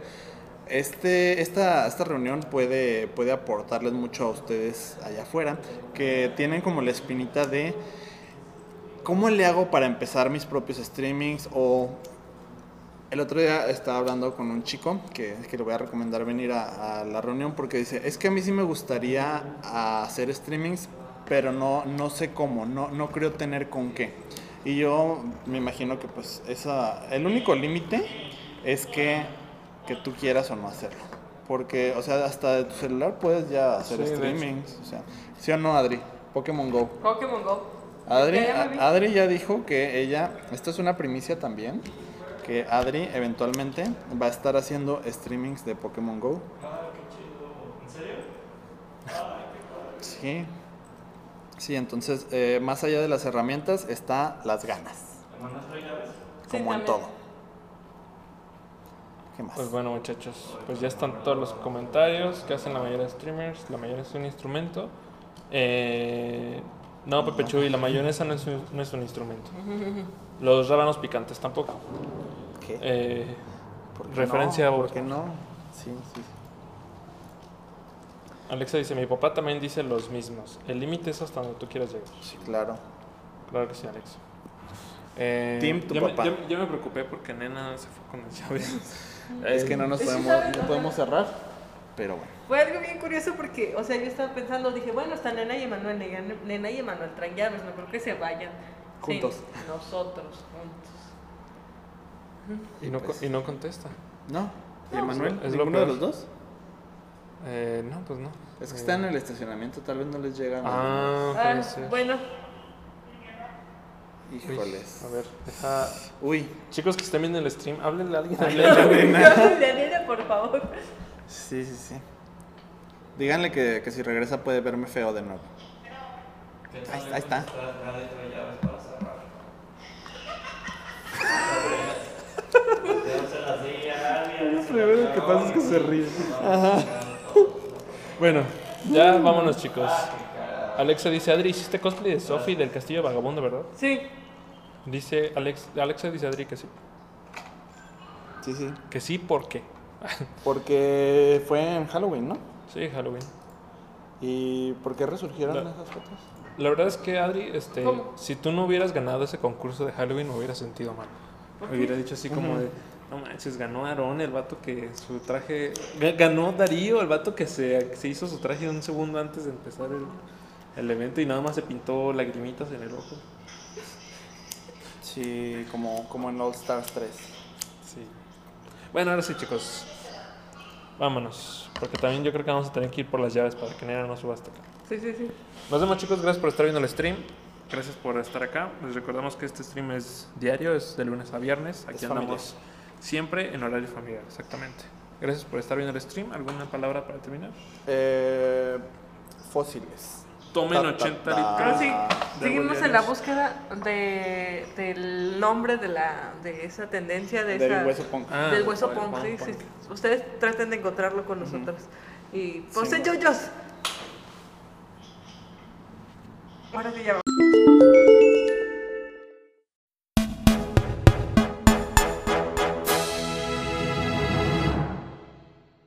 este esta, esta reunión puede puede aportarles mucho a ustedes allá afuera que tienen como la espinita de cómo le hago para empezar mis propios streamings o el otro día estaba hablando con un chico que, que le voy a recomendar venir a, a la reunión porque dice, es que a mí sí me gustaría hacer streamings, pero no, no sé cómo, no, no creo tener con qué. Y yo me imagino que pues esa, el único límite es que, que tú quieras o no hacerlo. Porque, o sea, hasta de tu celular puedes ya hacer Sí, streamings. O sea, ¿sí o no, Adri? Pokémon Go. Pokémon Go. Adri. Adri ya dijo que ella, esto es una primicia también, que Adri eventualmente va a estar haciendo streamings de Pokémon Go. Sí. Sí, entonces, eh, más allá de las herramientas, está las ganas. Sí, Como en todo. ¿Qué más? Pues bueno, muchachos, pues ya están todos los comentarios que hacen la mayoría de streamers. La mayoría es un instrumento. Eh, no, Pepe Chuy, la mayonesa no es, un, no es un instrumento. Los rábanos picantes tampoco. ¿Qué? Eh, ¿Por qué referencia no? a ¿Por qué no? Sí, sí. Alexa dice, mi papá también dice los mismos. El límite es hasta donde tú quieras llegar. Sí, claro. Claro que sí, Alexa. Eh, Team, tu ya me- papá. ya- ya me preocupé porque nena se fue con las llaves. Es que no nos Sí, podemos, no podemos cerrar, pero bueno. Fue algo bien curioso porque, o sea, yo estaba pensando, dije, bueno, está Nena y Emanuel, Nena- Nena y Emanuel traen llaves, no creo que se vayan. Juntos. nosotros, juntos. Y no, pues. y no contesta. No, ¿Y Manuel? es lo ¿Ninguno de los dos? Eh, no, pues no. Es que Eh, están en el estacionamiento, tal vez no les llegan. Ah, Ah, puede ser. bueno, Uy, Híjoles. A ver, deja. Uy, Chicos que estén viendo el stream, háblenle a alguien. Daniela, por favor. sí, sí, sí. Díganle que, que si regresa puede verme feo de nuevo. Ahí está, ahí está. Lo que pasa es que se ríe. Bueno, ya vámonos, chicos. Alexa dice: Adri, hiciste cosplay de Sophie del Castillo Vagabundo, ¿verdad? Sí, Dice Alex, Alexa dice Adri que sí. Sí, sí. Que sí, ¿por qué? Porque fue en Halloween, ¿no? Sí, Halloween. ¿Y por qué resurgieron La- esas fotos? La verdad es que Adri, este, ¿Cómo? si tú no hubieras ganado ese concurso de Halloween, me hubiera sentido mal. Me hubiera dicho así como de, no manches, ganó Aarón, el vato que su traje, ga- ganó Darío, el vato que se, se hizo su traje un segundo antes de empezar el, el evento y nada más se pintó lagrimitas en el ojo. Sí, como, como en All Stars 3. Sí. Bueno, ahora sí, chicos. Vámonos. Porque también yo creo que vamos a tener que ir por las llaves para que Nena no suba hasta acá. sí, sí, sí. Nos vemos, chicos. Gracias por estar viendo el stream. Gracias por estar acá. Les recordamos que este stream es diario, es de lunes a viernes. Aquí Es andamos siempre en horario familiar, exactamente. Gracias por estar viendo el stream. ¿Alguna palabra para terminar? Eh, fósiles. Tomen Ta, ta, 80 ta. litros. Pero sí, seguimos en la búsqueda de, del nombre de, la, de esa tendencia, de Del esa, hueso punk. Ah, del hueso punk. Sí, punk, sí. Ustedes traten de encontrarlo con nosotros. Y pues Sí, yoyos. Ahora sí ya